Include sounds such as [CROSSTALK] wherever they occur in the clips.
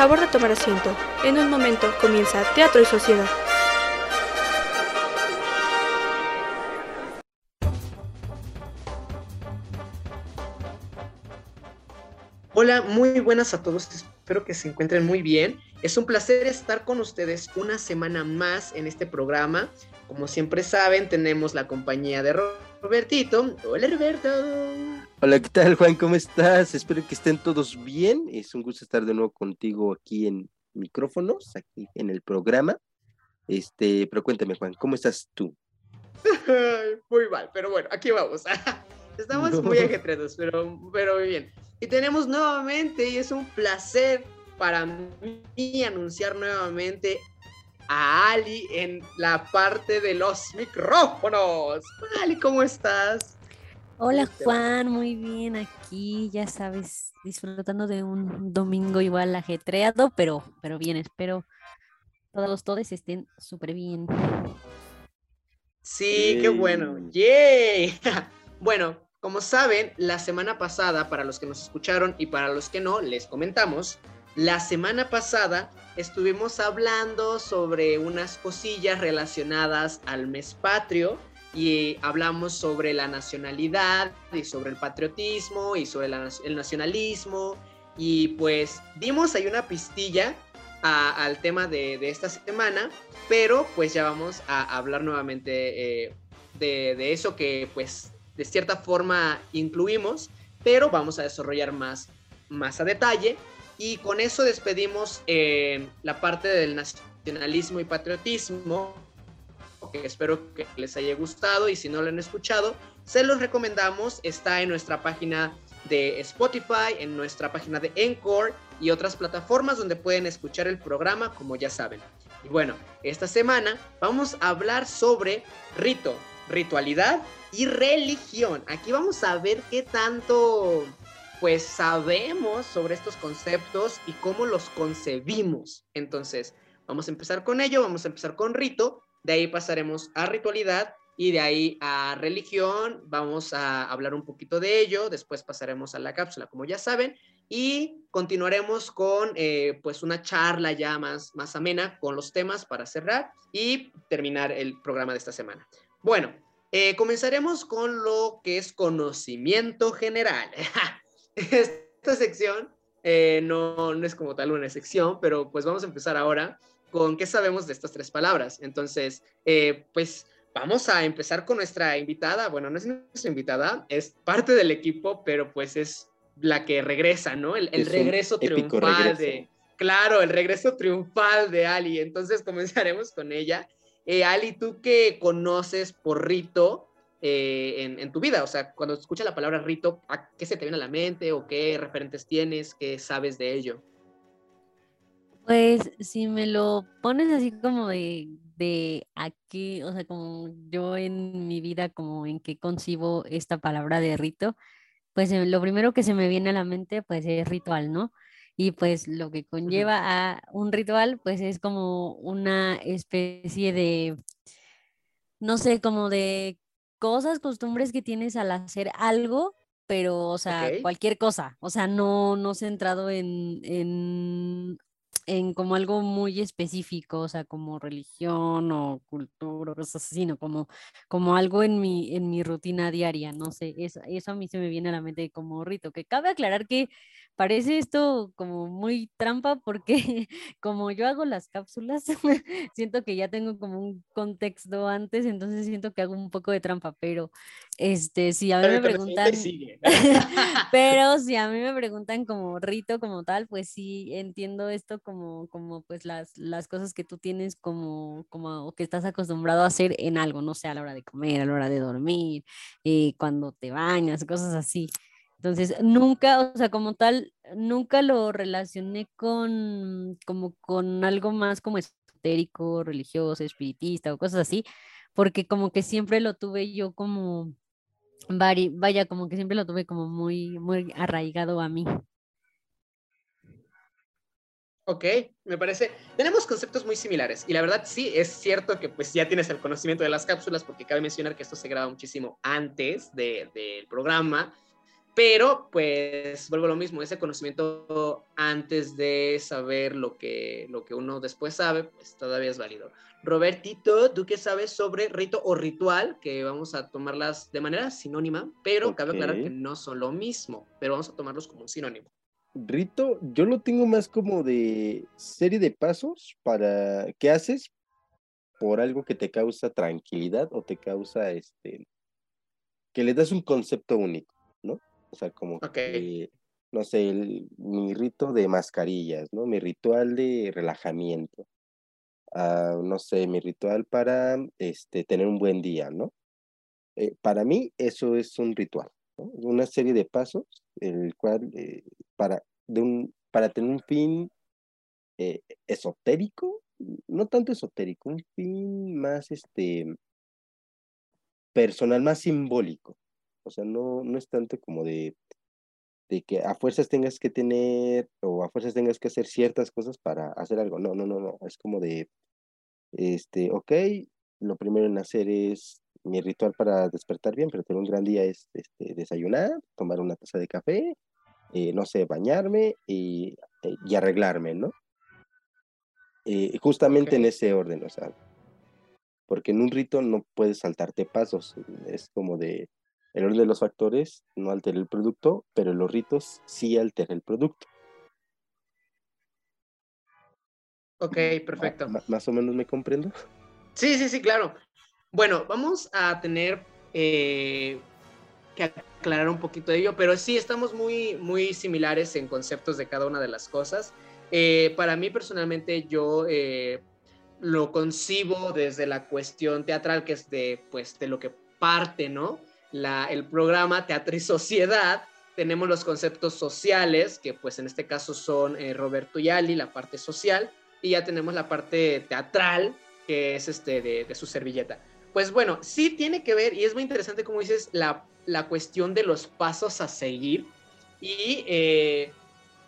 Favor de tomar asiento. En un momento comienza Teatro y Sociedad. Hola, muy buenas a todos. Espero que se encuentren muy bien. Es un placer estar con ustedes una semana más en este programa. Como siempre saben, tenemos la compañía de Robertito. Hola, Roberto. Hola, ¿qué tal, Juan? ¿Cómo estás? Espero que estén todos bien. Es un gusto estar de nuevo contigo aquí en micrófonos, aquí en el programa. Este, pero cuéntame, Juan, ¿cómo estás tú? [LAUGHS] muy mal, pero bueno, aquí vamos. [LAUGHS] Estamos muy ajetreados, pero, pero muy bien. Y tenemos nuevamente, y es un placer para mí anunciar nuevamente a Ali en la parte de los micrófonos. Ali, ¿cómo estás? Hola Juan, muy bien aquí, ya sabes, disfrutando de un domingo igual ajetreado, pero, pero bien, espero todos los todes estén súper bien. Sí, qué bueno. ¡Yay! [LAUGHS] bueno, como saben, la semana pasada, para los que nos escucharon y para los que no, les comentamos, la semana pasada estuvimos hablando sobre unas cosillas relacionadas al mes patrio y hablamos sobre la nacionalidad y sobre el patriotismo y sobre el nacionalismo y pues dimos ahí una pistilla al tema de, esta semana, pero pues ya vamos a hablar nuevamente eh, de, de, eso que pues de cierta forma incluimos, pero vamos a desarrollar más, más a detalle. Y con eso despedimos eh, la parte del nacionalismo y patriotismo, espero que les haya gustado y si no lo han escuchado, se los recomendamos, está en nuestra página de Spotify, en nuestra página de Encore y otras plataformas donde pueden escuchar el programa, como ya saben. Y bueno, esta semana vamos a hablar sobre rito, ritualidad y religión. Aquí vamos a ver qué tanto pues sabemos sobre estos conceptos y cómo los concebimos. Entonces, vamos a empezar con ello, vamos a empezar con rito, de ahí pasaremos a ritualidad y de ahí a religión, vamos a hablar un poquito de ello, después pasaremos a la cápsula, como ya saben, y continuaremos con eh, pues una charla ya más, más amena con los temas para cerrar y terminar el programa de esta semana. Bueno, eh, comenzaremos con lo que es conocimiento general. [LAUGHS] Esta sección eh, no, no es como tal una sección, pero pues vamos a empezar ahora con qué sabemos de estas tres palabras. Entonces, eh, pues vamos a empezar con nuestra invitada. Bueno, no es nuestra invitada, es parte del equipo, pero pues es la que regresa, ¿no? El, regreso triunfal de... Claro, el regreso triunfal de Ali. Entonces comenzaremos con ella. Eh, Ali, ¿tú qué conoces por rito eh, en, tu vida? O sea, cuando escuchas la palabra rito, ¿a qué se te viene a la mente o qué referentes tienes? ¿Qué sabes de ello? Pues si me lo pones así como de, de aquí, o sea, como yo en mi vida, como en qué concibo esta palabra de rito, pues eh, lo primero que se me viene a la mente, pues es ritual, ¿no? y pues lo que conlleva a un ritual pues es como una especie de, no sé, como de cosas, costumbres que tienes al hacer algo, pero o sea, cualquier cosa, o sea, no, no centrado en, en en como algo muy específico, o sea, como religión o cultura o cosas así, sino como, como algo en mi, en mi rutina diaria, no sé, eso, eso a mí se me viene a la mente como rito, que cabe aclarar que parece esto como muy trampa porque [LAUGHS] como yo hago las cápsulas, [LAUGHS] siento que ya tengo como un contexto antes, entonces siento que hago un poco de trampa, pero este, si a mí me preguntan, [LAUGHS] pero si a mí me preguntan como rito como tal, pues sí entiendo esto como, como pues las, las cosas que tú tienes como, como que estás acostumbrado a hacer en algo, no sé, a la hora de comer, a la hora de dormir, eh, cuando te bañas, cosas así. Entonces, nunca, o sea, como tal, nunca lo relacioné con, como con algo más como esotérico, religioso, espiritista o cosas así, porque como que siempre lo tuve yo como, vaya, como que siempre lo tuve como muy, muy arraigado a mí. Ok, me parece. Tenemos conceptos muy similares y la verdad sí es cierto que pues ya tienes el conocimiento de las cápsulas porque cabe mencionar que esto se graba muchísimo antes del programa Pero, pues, vuelvo a lo mismo, ese conocimiento antes de saber lo que, lo que uno después sabe, pues todavía es válido. Robertito, ¿tú qué sabes sobre rito o ritual? Que vamos a tomarlas de manera sinónima, pero cabe aclarar que no son lo mismo, pero vamos a tomarlos como un sinónimo. Rito, yo lo tengo más como de serie de pasos para qué haces por algo que te causa tranquilidad o te causa este que le das un concepto único, ¿no? O sea, como que, no sé, mi rito de mascarillas, ¿no? Mi ritual de relajamiento. Ah, no sé, mi ritual para este, tener un buen día, ¿no? Eh, para mí eso es un ritual, ¿no? Una serie de pasos, el cual eh, para, de un, para tener un fin eh, esotérico, no tanto esotérico, un fin más este personal, más simbólico. O sea, no, no es tanto como de, de que a fuerzas tengas que tener o a fuerzas tengas que hacer ciertas cosas para hacer algo. No, no, no, no. Es como de, este, ok, lo primero en hacer es mi ritual para despertar bien, pero tener un gran día es este, desayunar, tomar una taza de café, eh, no sé, bañarme y, eh, y arreglarme, ¿no? Eh, justamente en ese orden, o sea, porque en un rito no puedes saltarte pasos, es como de, el orden de los factores no altera el producto, pero los ritos sí altera el producto. Ok, perfecto. ¿Más o menos me comprendo? Sí, sí, sí, claro. Bueno, vamos a tener eh, que aclarar un poquito de ello, pero sí estamos muy, muy similares en conceptos de cada una de las cosas. Eh, para mí personalmente yo eh, lo concibo desde la cuestión teatral, que es de, pues, de lo que parte, ¿no? La, el programa Teatro y Sociedad, tenemos los conceptos sociales, que pues en este caso son eh, Roberto y Ali, la parte social, y ya tenemos la parte teatral, que es este de, de, su servilleta. Pues bueno, sí tiene que ver, y es muy interesante como dices, la, la cuestión de los pasos a seguir, y eh,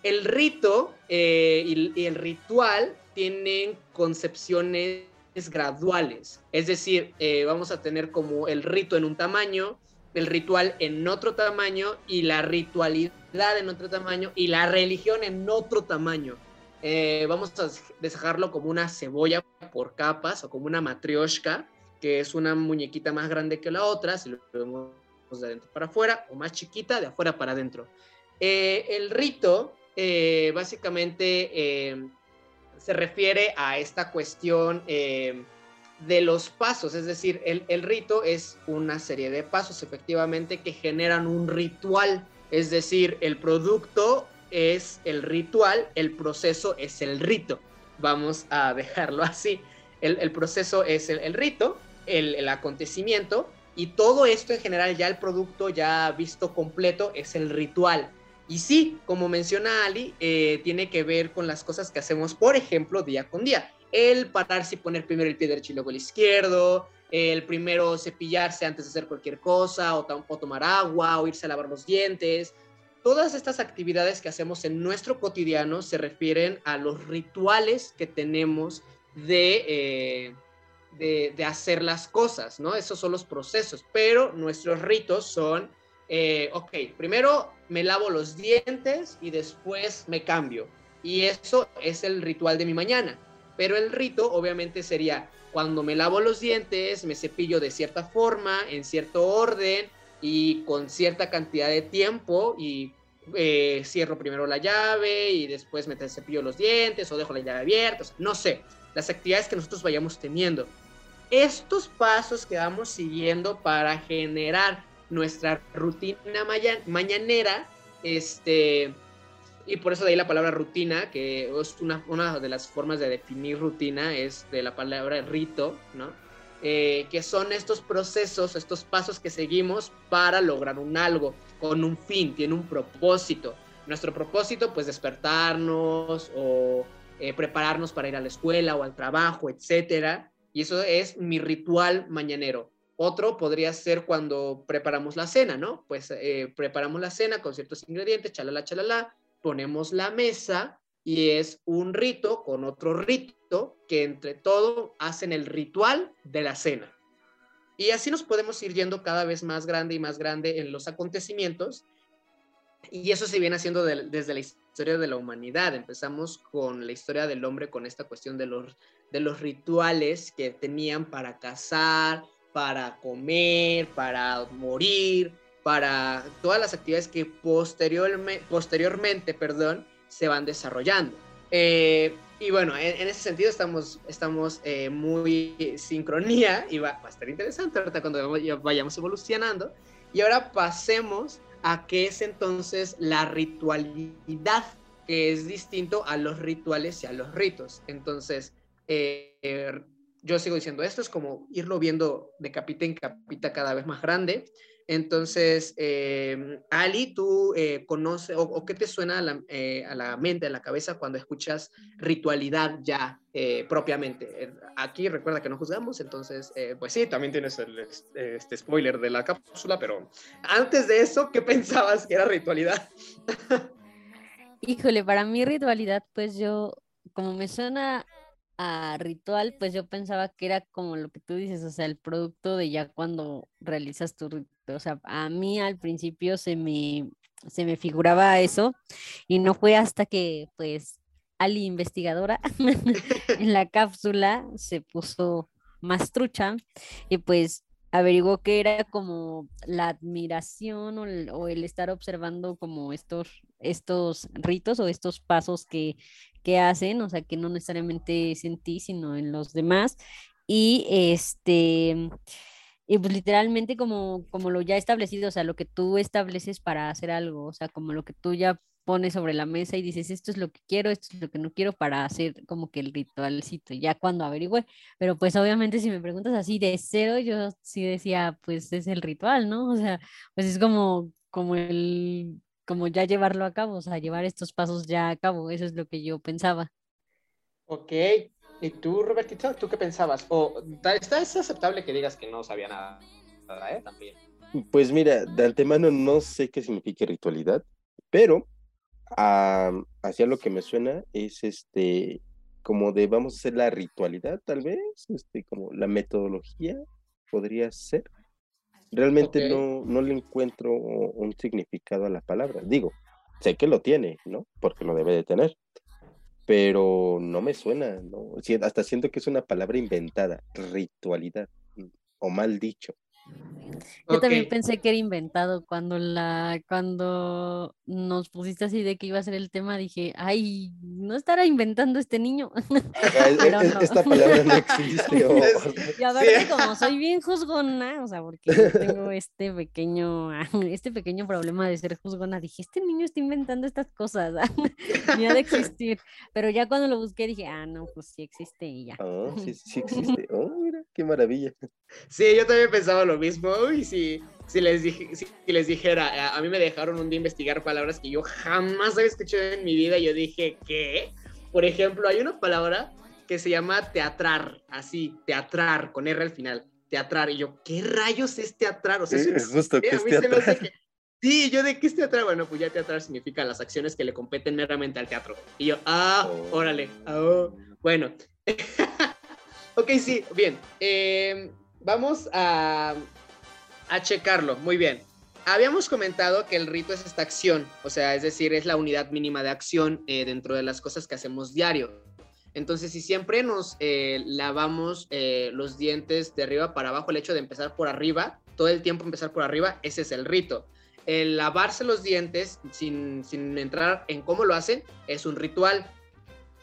el rito eh, y, y el ritual tienen concepciones graduales. Es decir, eh, vamos a tener como el rito en un tamaño, el ritual en otro tamaño y la ritualidad en otro tamaño y la religión en otro tamaño. Eh, vamos a dejarlo como una cebolla por capas o como una matrioshka, que es una muñequita más grande que la otra, si lo vemos de adentro para afuera, o más chiquita de afuera para adentro. Eh, el rito, eh, básicamente, se refiere a esta cuestión de los pasos, es decir, el, el, rito es una serie de pasos efectivamente que generan un ritual, es decir, el producto es el ritual, el proceso es el rito. Vamos a dejarlo así. El, el proceso es el, el rito, el, acontecimiento, y todo esto en general, ya el producto ya visto completo, es el ritual. Y sí, como menciona Ali, eh, tiene que ver con las cosas que hacemos, por ejemplo, día con día. El pararse y poner primero el pie derecho y luego el izquierdo, el primero cepillarse antes de hacer cualquier cosa, o, o tomar agua, o irse a lavar los dientes. Todas estas actividades que hacemos en nuestro cotidiano se refieren a los rituales que tenemos de, eh, de, de hacer las cosas, ¿no? Esos son los procesos, pero nuestros ritos son eh, ok, primero me lavo los dientes y después me cambio. Y eso es el ritual de mi mañana. Pero el rito obviamente sería cuando me lavo los dientes, me cepillo de cierta forma, en cierto orden y con cierta cantidad de tiempo y eh, cierro primero la llave y después me cepillo los dientes o dejo la llave abierta, no sé, las actividades que nosotros vayamos teniendo. Estos pasos que vamos siguiendo para generar nuestra rutina mañanera, este, y por eso de ahí la palabra rutina, que es una, una de las formas de definir rutina, es de la palabra rito, ¿no? Eh, que son estos procesos, estos pasos que seguimos para lograr un algo, con un fin, tiene un propósito. Nuestro propósito, pues despertarnos o eh, prepararnos para ir a la escuela o al trabajo, etcétera. Y eso es mi ritual mañanero. Otro podría ser cuando preparamos la cena, ¿no? Pues eh, preparamos la cena con ciertos ingredientes, chalala, chalala, ponemos la mesa y es un rito con otro rito que entre todo hacen el ritual de la cena. Y así nos podemos ir yendo cada vez más grande y más grande en los acontecimientos y eso se viene haciendo desde la historia de la humanidad. Empezamos con la historia del hombre, con esta cuestión de los, de los rituales que tenían para cazar, para comer, para morir, para todas las actividades que posteriormente, posteriormente perdón, se van desarrollando. Eh, y bueno, en, ese sentido estamos, estamos eh, muy sincronía y va, a estar interesante ahorita cuando vayamos evolucionando. Y ahora pasemos a qué es entonces la ritualidad, que es distinto a los rituales y a los ritos. Entonces, eh, yo sigo diciendo, esto es como irlo viendo de capita en capita cada vez más grande. Entonces, eh, Ali, ¿tú eh, conoces o, qué te suena a la, eh, a la, mente, a la cabeza cuando escuchas ritualidad ya propiamente? Aquí recuerda que no juzgamos, entonces, pues sí, también tienes el, este spoiler de la cápsula, pero antes de eso, ¿qué [LAUGHS] pensabas que era ritualidad? [LAUGHS] Híjole, para mí ritualidad, pues yo, como me suena ritual, pues yo pensaba que era como lo que tú dices, o sea, el producto de ya cuando realizas tu ritual. O sea, a mí al principio se me, se me figuraba eso y no fue hasta que pues Ali investigadora [LAUGHS] en la cápsula se puso más trucha y pues averiguó que era como la admiración o el, o el, estar observando como estos, estos ritos o estos pasos que, que hacen, o sea, que no necesariamente es en ti, sino en los demás. Y este, y pues literalmente como, como lo ya establecido, o sea, lo que tú estableces para hacer algo, o sea, como lo que tú ya pones sobre la mesa y dices, esto es lo que quiero, esto es lo que no quiero para hacer como que el ritualcito, ya cuando averigüe. Pero pues obviamente si me preguntas así de cero, yo sí decía, pues es el ritual, ¿no? O sea, pues es como, como el como ya llevarlo a cabo, o sea, llevar estos pasos ya a cabo, eso es lo que yo pensaba. Ok, ¿y tú, Robertito, tú qué pensabas? ¿O está, es aceptable que digas que no sabía nada, ¿eh? También. Pues mira, de antemano no sé qué significa ritualidad, pero hacia lo que me suena es este, como de vamos a hacer la ritualidad, tal vez, este, como la metodología podría ser. Realmente no, no le encuentro un significado a la palabra. Digo, sé que lo tiene, ¿no? Porque lo debe de tener. Pero no me suena, ¿no? Hasta siento que es una palabra inventada, ritualidad, o mal dicho. Yo también pensé que era inventado cuando la cuando nos pusiste así de que iba a ser el tema, dije, ay, no estará inventando este niño. [LAUGHS] Esta palabra no existe. [LAUGHS] Oh. [LAUGHS] Y a ver, como soy bien juzgona, o sea, porque yo tengo este pequeño, este pequeño problema de ser juzgona, dije, este niño está inventando estas cosas, ni ha de existir. Pero ya cuando lo busqué dije, ah, no, pues sí existe y ya. Oh, sí, sí existe. Oh, mira, qué maravilla. Sí, yo también pensaba lo mismo y si, si, les, dije, si les dijera, a, mí me dejaron un día investigar palabras que yo jamás había escuchado en mi vida, yo dije, ¿qué? Por ejemplo, hay una palabra que se llama teatrar, así, teatrar, con R al final, teatrar. Y yo, ¿qué rayos es teatrar? O sea, es justo que es teatrar. Sí, yo de qué es teatrar. Bueno, pues ya teatrar significa las acciones que le competen meramente al teatro. Y yo, ah, oh. órale, ah, bueno. [LAUGHS] ok, sí, bien. Eh, vamos a, a checarlo. Muy bien. Habíamos comentado que el rito es esta acción, o sea, es decir, es la unidad mínima de acción eh, dentro de las cosas que hacemos diario. Entonces, si siempre nos eh, lavamos eh, los dientes de arriba para abajo, el hecho de empezar por arriba, todo el tiempo empezar por arriba, ese es el rito. El lavarse los dientes sin, sin entrar en cómo lo hacen es un ritual.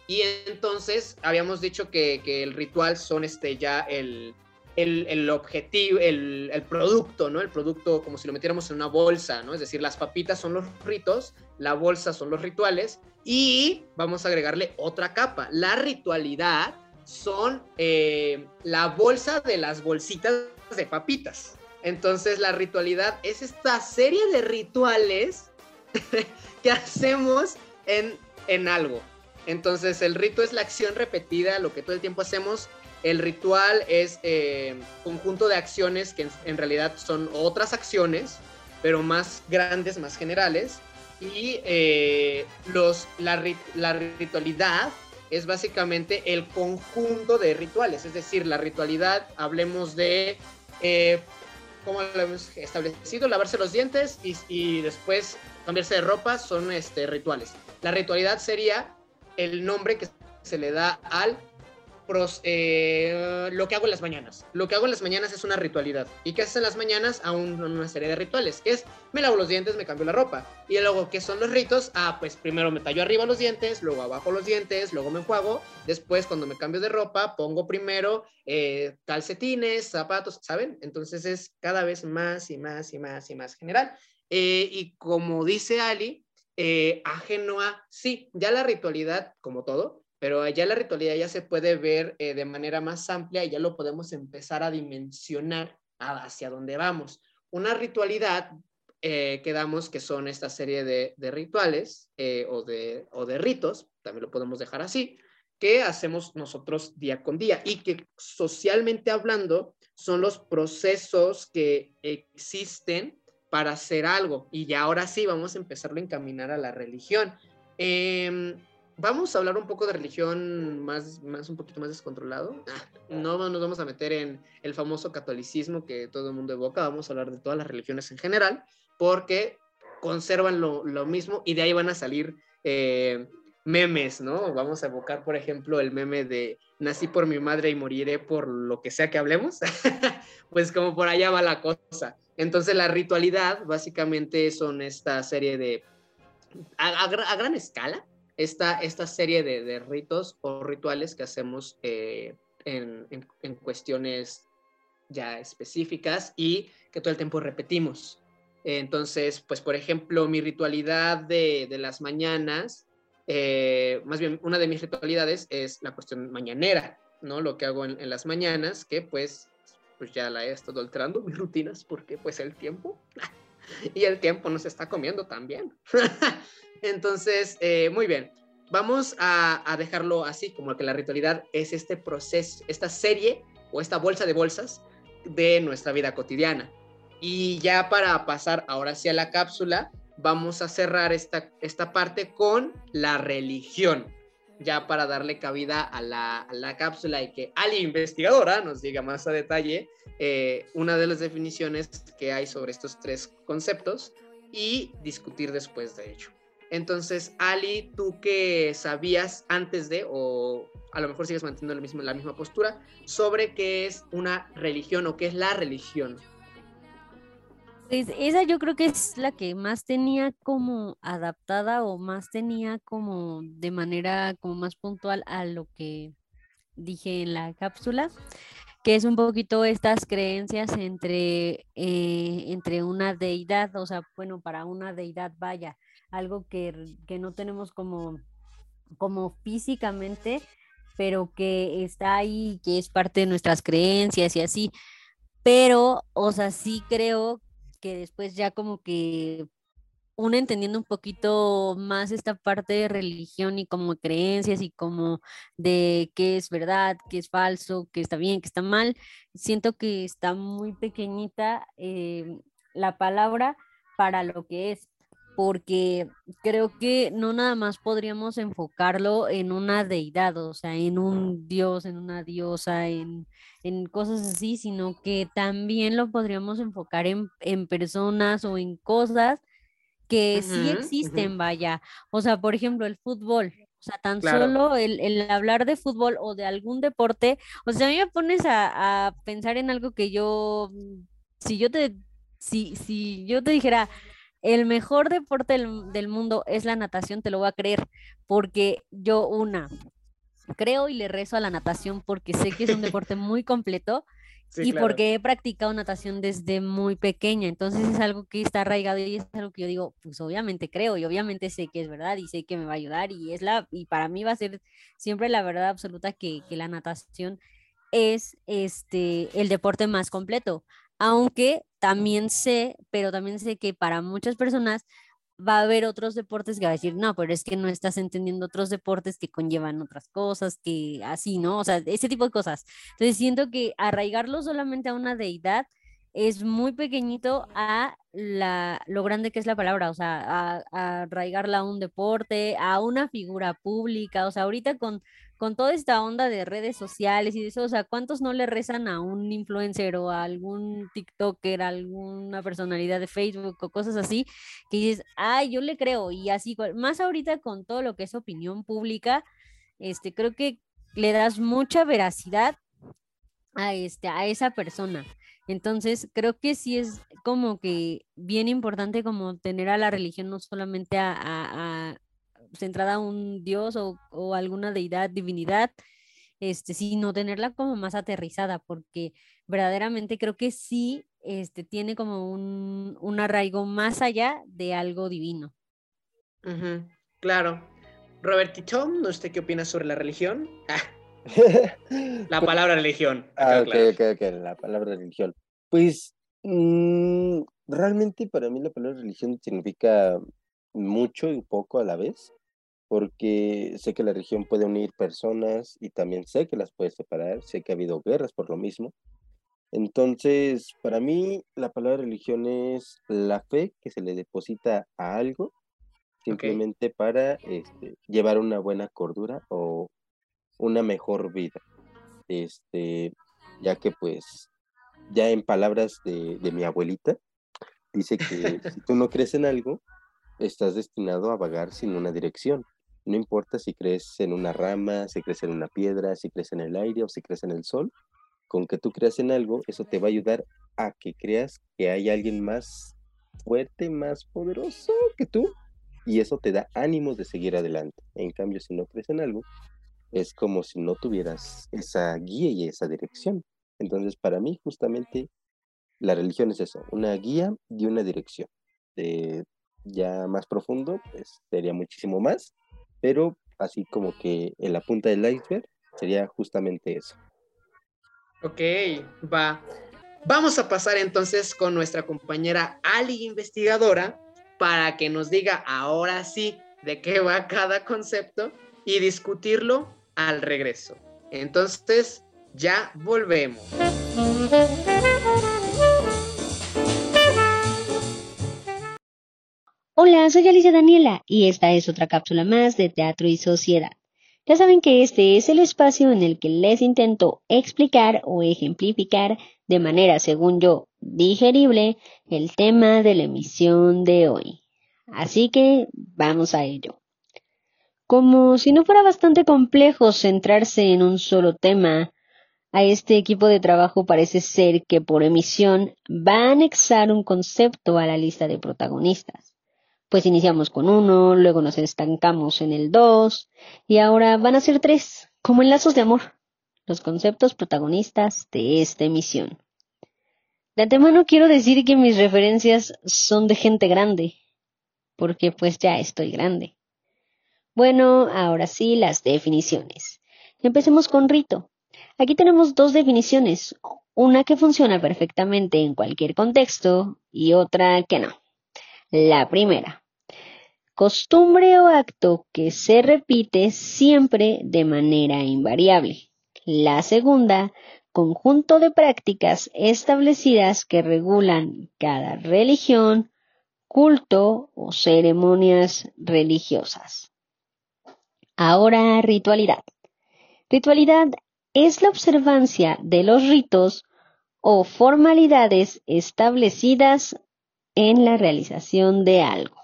Y entonces habíamos dicho que, que el ritual son este ya el, el, objetivo, el, producto, ¿no? El producto como si lo metiéramos en una bolsa, ¿no? Es decir, las papitas son los ritos, la bolsa son los rituales y vamos a agregarle otra capa. La ritualidad son eh, la bolsa de las bolsitas de papitas. Entonces la ritualidad es esta serie de rituales [LAUGHS] que hacemos en, en algo. Entonces el rito es la acción repetida, lo que todo el tiempo hacemos el ritual es eh, conjunto de acciones que en, realidad son otras acciones, pero más grandes, más generales. Y eh, los, la, la, ritualidad es básicamente el conjunto de rituales. Es decir, la ritualidad, hablemos de, eh, ¿cómo lo hemos establecido? Lavarse los dientes y, y después cambiarse de ropa son este, rituales. La ritualidad sería el nombre que se le da al eh, lo que hago en las mañanas. Lo que hago en las mañanas es una ritualidad. ¿Y qué haces en las mañanas? Aún una serie de rituales, que es, me lavo los dientes, me cambio la ropa. Y luego, ¿qué son los ritos? Ah, pues primero me tallo arriba los dientes, luego abajo los dientes, luego me enjuago. Después, cuando me cambio de ropa, pongo primero eh, calcetines, zapatos, ¿saben? Entonces es cada vez más y más y más y más general. Eh, y como dice Ali, ajeno a, sí, ya la ritualidad, como todo, pero ya la ritualidad ya se puede ver eh, de manera más amplia y ya lo podemos empezar a dimensionar hacia dónde vamos. Una ritualidad eh, que damos que son esta serie de, rituales eh, o, de, o de ritos, también lo podemos dejar así, que hacemos nosotros día con día y que socialmente hablando son los procesos que existen para hacer algo. Y ya ahora sí vamos a empezarlo a encaminar a la religión. Eh, vamos a hablar un poco de religión más, más un poquito más descontrolado. Ah, no nos vamos a meter en el famoso catolicismo que todo el mundo evoca, vamos a hablar de todas las religiones en general, porque conservan lo, lo mismo y de ahí van a salir eh, memes, ¿no? Vamos a evocar, por ejemplo, el meme de nací por mi madre y moriré por lo que sea que hablemos, [LAUGHS] pues como por allá va la cosa. Entonces la ritualidad básicamente son esta serie de, a gran escala, esta, esta serie de, ritos o rituales que hacemos eh, en, cuestiones ya específicas y que todo el tiempo repetimos. Entonces, pues por ejemplo, mi ritualidad de, las mañanas, eh, más bien una de mis ritualidades es la cuestión mañanera, ¿no? Lo que hago en, en, las mañanas, que pues, pues ya la he estado alterando [LAUGHS] mis rutinas porque pues el tiempo [LAUGHS] [LAUGHS] y el tiempo nos está comiendo también. [LAUGHS] Entonces, eh, muy bien. Vamos a, dejarlo así, como que la ritualidad es este proceso, esta serie o esta bolsa de bolsas de nuestra vida cotidiana. Y ya para pasar ahora sí la cápsula, vamos a cerrar esta, esta parte con la religión, ya para darle cabida a la, cápsula y que Ali, investigadora, nos diga más a detalle eh, una de las definiciones que hay sobre estos tres conceptos y discutir después de ello. Entonces, Ali, ¿tú qué sabías antes de, o a lo mejor sigues manteniendo la misma, la misma postura, sobre qué es una religión o qué es la religión? Pues esa yo creo que es la que más tenía como adaptada o más tenía como de manera como más puntual a lo que dije en la cápsula, que es un poquito estas creencias entre, eh, entre una deidad, o sea, bueno, para una deidad vaya, algo que, no tenemos como, como físicamente, pero que está ahí, que es parte de nuestras creencias y así. Pero, o sea, sí creo que después ya como que uno entendiendo un poquito más esta parte de religión y como creencias y como de qué es verdad, qué es falso, qué está bien, qué está mal, siento que está muy pequeñita eh, la palabra para lo que es, porque creo que no nada más podríamos enfocarlo en una deidad, o sea, en un dios, en una diosa, en, cosas así, sino que también lo podríamos enfocar en, personas o en cosas que sí existen, vaya. O sea, por ejemplo, el fútbol. O sea, tan solo el, hablar de fútbol o de algún deporte, o sea, a mí me pones a, a pensar en algo que yo, si yo te, si, si yo te dijera, el mejor deporte del, mundo es la natación, te lo voy a creer, porque yo una, creo y le rezo a la natación porque sé que es un deporte [LAUGHS] muy completo y porque he practicado natación desde muy pequeña, entonces es algo que está arraigado y es algo que yo digo, pues obviamente creo y obviamente sé que es verdad y sé que me va a ayudar y es la, y para mí va a ser siempre la verdad absoluta que, que la natación es este el deporte más completo aunque también sé, pero también sé que para muchas personas va a haber otros deportes que va a decir, no, pero es que no estás entendiendo otros deportes que conllevan otras cosas, que así, ¿no? O sea, ese tipo de cosas. Entonces siento que arraigarlo solamente a una deidad es muy pequeñito a la, lo grande que es la palabra, o sea, a, a arraigarla a un deporte, a una figura pública, o sea, ahorita con con toda esta onda de redes sociales y de eso, o sea, ¿cuántos no le rezan a un influencer o a algún TikToker, a alguna personalidad de Facebook o cosas así, que dices, ay, yo le creo, y así, más ahorita con todo lo que es opinión pública, este, creo que le das mucha veracidad a, este, a esa persona. Entonces, creo que sí es como que bien importante como tener a la religión no solamente a, centrada a un dios o, alguna deidad, divinidad, este, sino tenerla como más aterrizada, porque verdaderamente creo que sí este, tiene como un, un arraigo más allá de algo divino. Claro. Robertito, ¿no sé qué opinas sobre la religión? [LAUGHS] la palabra religión. Ah, ok, ok, ok, la palabra religión. Pues mm, realmente para mí la palabra religión significa mucho y poco a la vez, porque sé que la religión puede unir personas y también sé que las puede separar, sé que ha habido guerras por lo mismo. Entonces, para mí la palabra religión es la fe que se le deposita a algo simplemente para este, llevar una buena cordura o una mejor vida. Este, ya que pues, ya en palabras de, de mi abuelita, dice que [LAUGHS] si tú no crees en algo, estás destinado a vagar sin una dirección. No importa si crees en una rama, si crees en una piedra, si crees en el aire o si crees en el sol, con que tú creas en algo, eso te va a ayudar a que creas que hay alguien más fuerte, más poderoso que tú, y eso te da ánimos de seguir adelante. En cambio, si no crees en algo, es como si no tuvieras esa guía y esa dirección. Entonces, para mí, justamente, la religión es eso, una guía y una dirección. ya más profundo, pues sería muchísimo más, pero así como que en la punta del iceberg sería justamente eso. Ok, va. Vamos a pasar entonces con nuestra compañera Ali investigadora para que nos diga ahora sí de qué va cada concepto y discutirlo al regreso. Entonces, ya volvemos. Hola, soy Alicia Daniela y esta es otra cápsula más de Teatro y Sociedad. Ya saben que este es el espacio en el que les intento explicar o ejemplificar de manera, según yo, digerible el tema de la emisión de hoy. Así que vamos a ello. Como si no fuera bastante complejo centrarse en un solo tema, a este equipo de trabajo parece ser que por emisión va a anexar un concepto a la lista de protagonistas. Pues iniciamos con uno, luego nos estancamos en el dos, y ahora van a ser tres, como en lazos de amor, los conceptos protagonistas de esta emisión. De antemano quiero decir que mis referencias son de gente grande, porque pues ya estoy grande. Bueno, ahora sí, las definiciones. Empecemos con rito. Aquí tenemos dos definiciones, una que funciona perfectamente en cualquier contexto y otra que no. La primera, costumbre o acto que se repite siempre de manera invariable. La segunda, conjunto de prácticas establecidas que regulan cada religión, culto o ceremonias religiosas. Ahora, ritualidad. Ritualidad es la observancia de los ritos o formalidades establecidas en la realización de algo.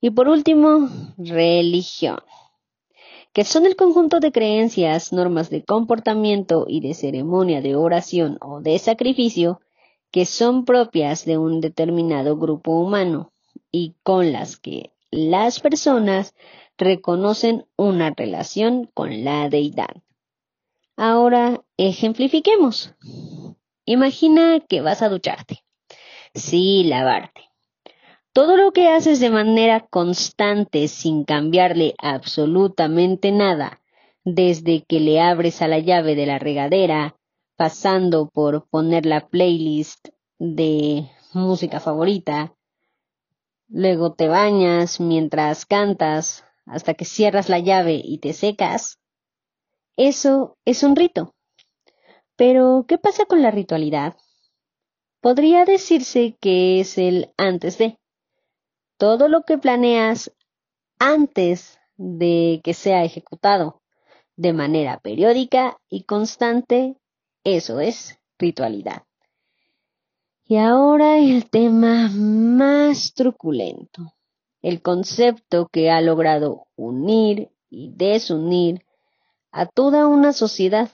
Y por último, religión, que son el conjunto de creencias, normas de comportamiento y de ceremonia de oración o de sacrificio que son propias de un determinado grupo humano y con las que las personas reconocen una relación con la deidad. Ahora ejemplifiquemos. Imagina que vas a ducharte. Sí, lavarte. Todo lo que haces de manera constante sin cambiarle absolutamente nada, desde que le abres a la llave de la regadera, pasando por poner la playlist de música favorita, luego te bañas mientras cantas, hasta que cierras la llave y te secas, eso es un rito. Pero, ¿qué pasa con la ritualidad? Podría decirse que es el antes de. Todo lo que planeas antes de que sea ejecutado, de manera periódica y constante. Eso es ritualidad. Y ahora el tema más truculento, el concepto que ha logrado unir y desunir a toda una sociedad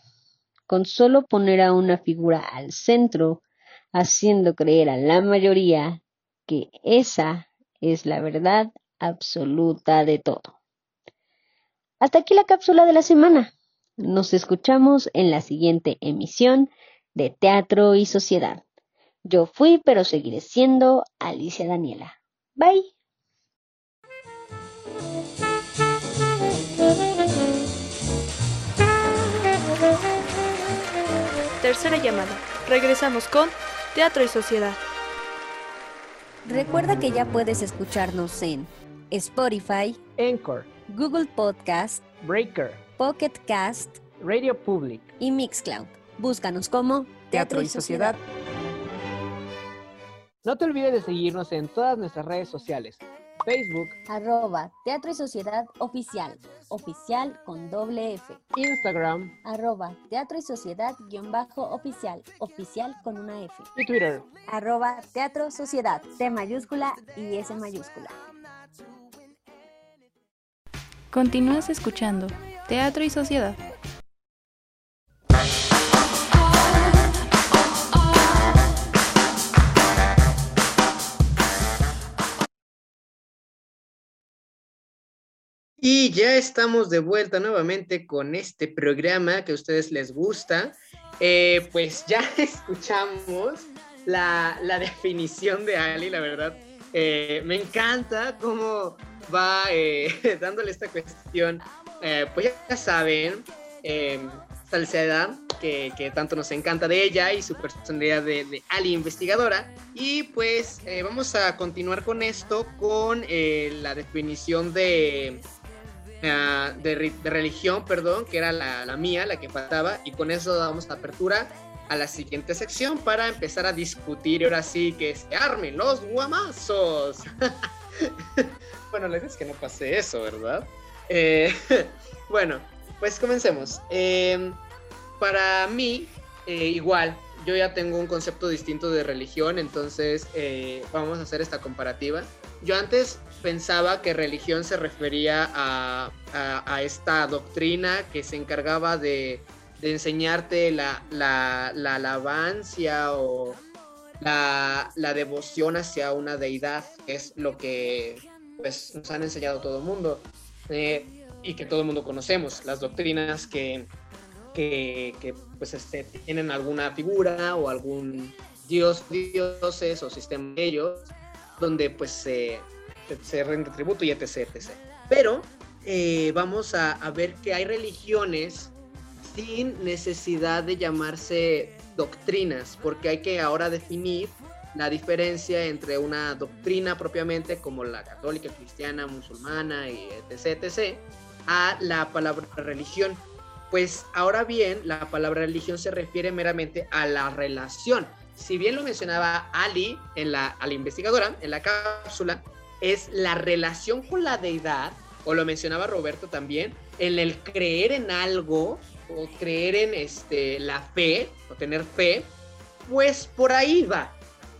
con solo poner a una figura al centro, haciendo creer a la mayoría que esa es la verdad absoluta de todo. Hasta aquí la cápsula de la semana. Nos escuchamos en la siguiente emisión de Teatro y Sociedad. Yo fui, pero seguiré siendo Alicia Daniela. Bye. Tercera llamada. Regresamos con Teatro y Sociedad. Recuerda que ya puedes escucharnos en Spotify, Anchor, Google Podcast, Breaker, Pocket Cast Radio Public. y Mixcloud. Búscanos como Teatro y Sociedad. No te olvides de seguirnos en todas nuestras redes sociales. Facebook, Arroba Teatro y Sociedad Oficial. Oficial con doble F. Instagram Arroba Teatro y Sociedad guion bajo oficial. Oficial con una F. y Twitter. Arroba Teatro Sociedad. T mayúscula y S mayúscula. Continúas escuchando Teatro y Sociedad. Y ya estamos de vuelta nuevamente con este programa que a ustedes les gusta. Eh, pues ya [LAUGHS] escuchamos la, la definición de Ali, la verdad. Eh, me encanta cómo va eh, [LAUGHS] dándole esta cuestión. Eh, pues ya saben, eh, Salcedo, que, que tanto nos encanta de ella y su personalidad de, de Ali investigadora. Y pues eh, vamos a continuar con esto, con eh, la definición de, ah, de, religión, perdón, que era la, mía, la que faltaba. Y con eso damos apertura a la siguiente sección para empezar a discutir ahora sí que se armen los guamazos. [LAUGHS] bueno, la idea es que no pase eso, ¿verdad? Eh, [LAUGHS] bueno, pues comencemos. Eh, para mí, eh, igual, yo ya tengo un concepto distinto de religión, entonces eh, vamos a hacer esta comparativa. Yo antes pensaba que religión se refería a, esta doctrina que se encargaba de, enseñarte la, la, la alabancia o la, devoción hacia una deidad, que es lo que pues, nos han enseñado todo el mundo eh, y que todo el mundo conocemos, las doctrinas que, que, que, pues, este, tienen alguna figura o algún dios, dioses o sistema de ellos, donde pues se, se rinde tributo y etc. etc. Pero eh, vamos a, a ver que hay religiones sin necesidad de llamarse doctrinas, porque hay que ahora definir la diferencia entre una doctrina propiamente como la católica, cristiana, musulmana, y etc, etc, a la palabra religión. Pues ahora bien, la palabra religión se refiere meramente a la relación. Si bien lo mencionaba Ali, en la, a la investigadora, en la cápsula, es la relación con la deidad, o lo mencionaba Roberto también, en el creer en algo, o creer en este, la fe, o tener fe, pues por ahí va.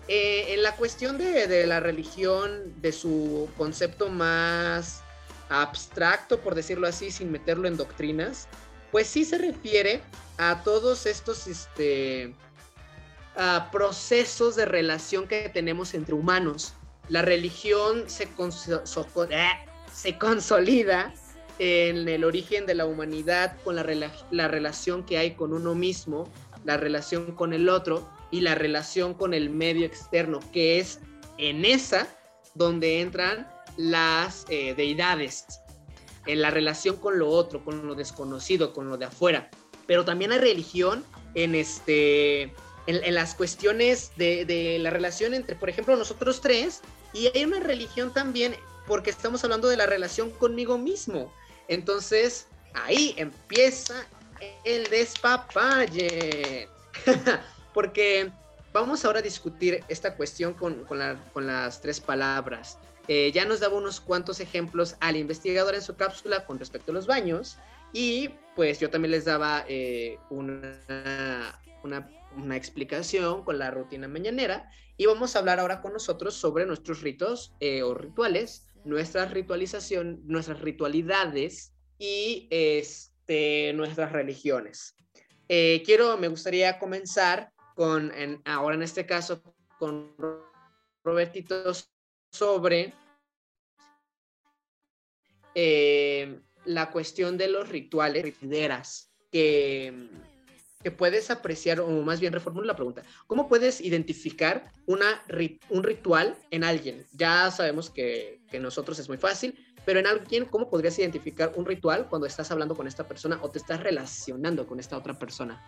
Eh, en la cuestión de, de la religión, de su concepto más abstracto, por decirlo así, sin meterlo en doctrinas, pues sí se refiere a todos estos este, procesos de relación que tenemos entre humanos. La religión se, eh, se consolida en el origen de la humanidad con la, rela- la relación que hay con uno mismo, la relación con el otro y la relación con el medio externo, que es en esa donde entran las eh, deidades, en la relación con lo otro, con lo desconocido, con lo de afuera. Pero también hay religión en este en las cuestiones de, de la relación entre, por ejemplo, nosotros tres, y hay una religión también porque estamos hablando de la relación conmigo mismo. Entonces, ahí empieza el despapalle. [LAUGHS] porque vamos ahora a discutir esta cuestión con, con la- las tres palabras. Eh, ya nos daba unos cuantos ejemplos al investigador en su cápsula con respecto a los baños. Y pues yo también les daba eh, una, una, una, explicación con la rutina mañanera. Y vamos a hablar ahora con nosotros sobre nuestros ritos eh, o rituales, nuestra ritualización, nuestras ritualidades y este, nuestras religiones. Eh, quiero, me gustaría comenzar con, en, ahora en este caso, con Robertito sobre eh, la cuestión de los rituales, ritualeras, que, que puedes apreciar, o más bien reformulo la pregunta, ¿cómo puedes identificar una, un ritual en alguien? Ya sabemos que, que nosotros es muy fácil, pero en alguien, ¿cómo podrías identificar un ritual cuando estás hablando con esta persona o te estás relacionando con esta otra persona?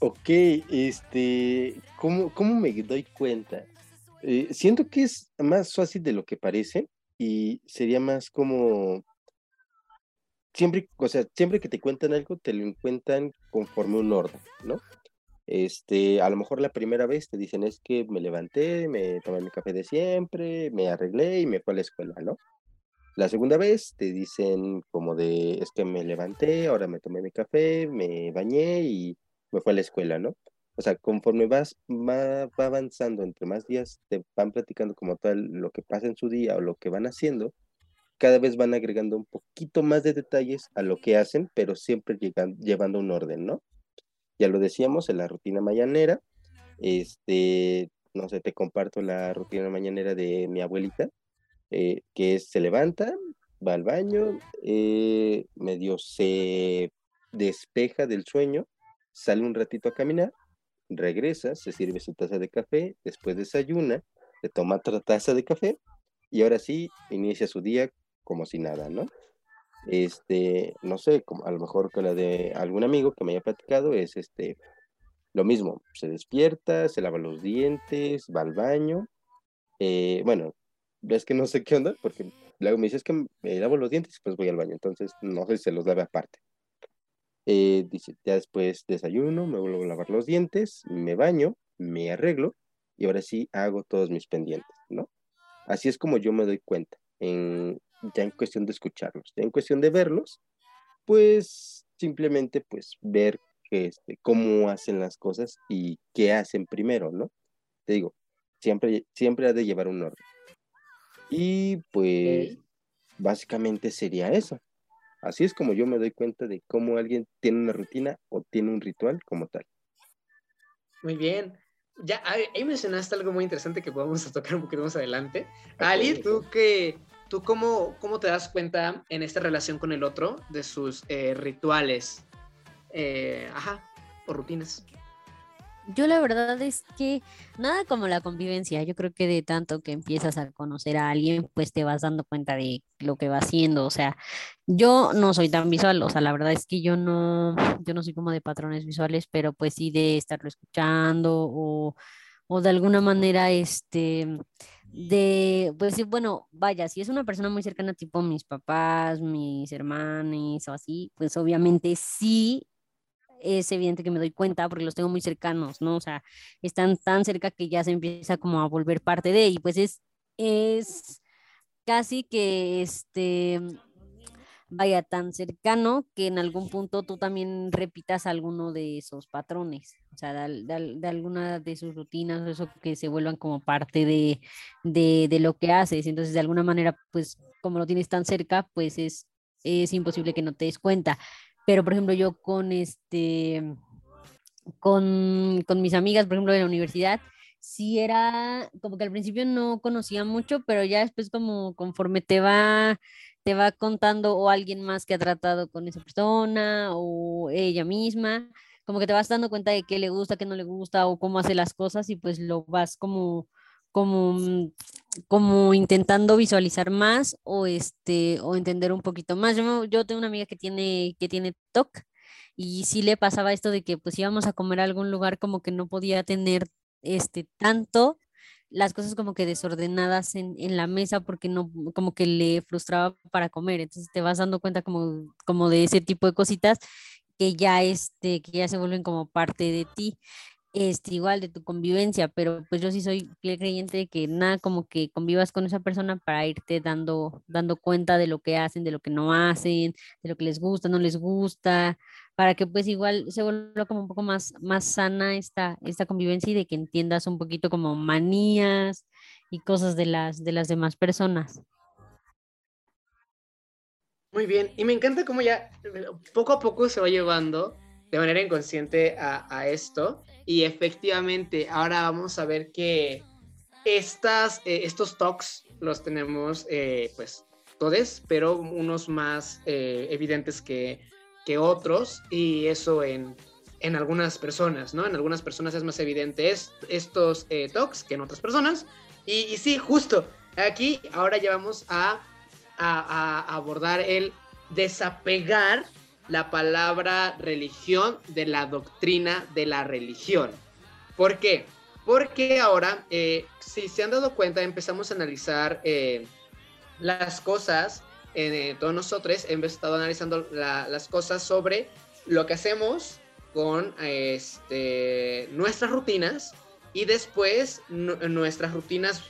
Ok, este, ¿cómo, cómo me doy cuenta? Eh, siento que es más fácil de lo que parece y sería más como siempre, o sea, siempre que te cuentan algo, te lo cuentan conforme un orden, ¿no? Este, a lo mejor la primera vez te dicen es que me levanté, me tomé mi café de siempre, me arreglé y me fui a la escuela, ¿no? La segunda vez te dicen como de es que me levanté, ahora me tomé mi café, me bañé y me fui a la escuela, ¿no? O sea, conforme vas, va, va avanzando, entre más días te van platicando como tal lo que pasa en su día o lo que van haciendo, cada vez van agregando un poquito más de detalles a lo que hacen, pero siempre llegan, llevando un orden, ¿no? Ya lo decíamos en la rutina mañanera, este, no sé, te comparto la rutina mañanera de mi abuelita, eh, que es, se levanta, va al baño, eh, medio se despeja del sueño, sale un ratito a caminar, regresa, se sirve su taza de café, después desayuna, se toma otra taza de café y ahora sí inicia su día como si nada, ¿no? Este, no sé, como a lo mejor con la de algún amigo que me haya platicado es este, lo mismo, se despierta, se lava los dientes, va al baño, eh, bueno, ves que no sé qué onda, porque luego me dices que me lavo los dientes pues voy al baño, entonces no sé si se los lave aparte. Eh, dice, ya después desayuno, me vuelvo a lavar los dientes, me baño, me arreglo y ahora sí hago todos mis pendientes, ¿no? Así es como yo me doy cuenta, en, ya en cuestión de escucharlos, ya en cuestión de verlos, pues simplemente pues ver que, este, cómo hacen las cosas y qué hacen primero, ¿no? Te digo, siempre, siempre ha de llevar un orden. Y pues básicamente sería eso. Así es como yo me doy cuenta de cómo alguien tiene una rutina o tiene un ritual como tal. Muy bien. Ya ahí mencionaste algo muy interesante que podemos [LAUGHS] tocar un poquito más adelante. Ali, ¿tú, qué, tú cómo, cómo te das cuenta en esta relación con el otro de sus eh, rituales? Eh, ajá, o rutinas. Yo la verdad es que nada como la convivencia. Yo creo que de tanto que empiezas a conocer a alguien, pues te vas dando cuenta de lo que va haciendo. O sea, yo no soy tan visual, o sea, la verdad es que yo no, yo no soy como de patrones visuales, pero pues sí de estarlo escuchando o, o de alguna manera, este, de, pues bueno, vaya, si es una persona muy cercana, tipo mis papás, mis hermanos o así, pues obviamente sí es evidente que me doy cuenta porque los tengo muy cercanos, ¿no? O sea, están tan cerca que ya se empieza como a volver parte de, y pues es, es casi que este vaya tan cercano que en algún punto tú también repitas alguno de esos patrones, o sea, de, alguna de sus rutinas, eso que se vuelvan como parte de, de, de, lo que haces. Entonces, de alguna manera, pues como lo tienes tan cerca, pues es, es imposible que no te des cuenta. Pero, por ejemplo, yo con este, con, con mis amigas, por ejemplo, de la universidad, sí era como que al principio no conocía mucho, pero ya después como conforme te va te va contando o alguien más que ha tratado con esa persona o ella misma, como que te vas dando cuenta de qué le gusta, qué no le gusta o cómo hace las cosas y pues lo vas como como como intentando visualizar más o este o entender un poquito más. Yo, yo tengo una amiga que tiene que tiene TOC y sí le pasaba esto de que pues íbamos a comer a algún lugar como que no podía tener este tanto las cosas como que desordenadas en, en, la mesa porque no, como que le frustraba para comer. Entonces te vas dando cuenta como, como de ese tipo de cositas que ya, este, que ya se vuelven como parte de ti. Este, igual de tu convivencia, pero pues yo sí soy creyente de que nada como que convivas con esa persona para irte dando, dando cuenta de lo que hacen, de lo que no hacen, de lo que les gusta, no les gusta, para que pues igual se vuelva como un poco más, más sana esta, esta convivencia y de que entiendas un poquito como manías y cosas de las, de las demás personas. Muy bien, y me encanta cómo ya eh, poco a poco se va llevando de manera inconsciente a, esto. Y efectivamente, ahora vamos a ver que estas, eh, estos talks los tenemos, eh, pues, todos, pero unos más eh, evidentes que, que, otros. Y eso en, en, algunas personas, ¿no? En algunas personas es más evidente estos talks que en otras personas. Y, y, sí, justo aquí ahora ya vamos a, a abordar el desapegar la palabra religión de la doctrina de la religión. ¿Por qué? Porque ahora, eh, si se han dado cuenta, empezamos a analizar eh, las cosas, eh, todos nosotros hemos estado analizando las cosas sobre lo que hacemos con este, nuestras rutinas y después nuestras rutinas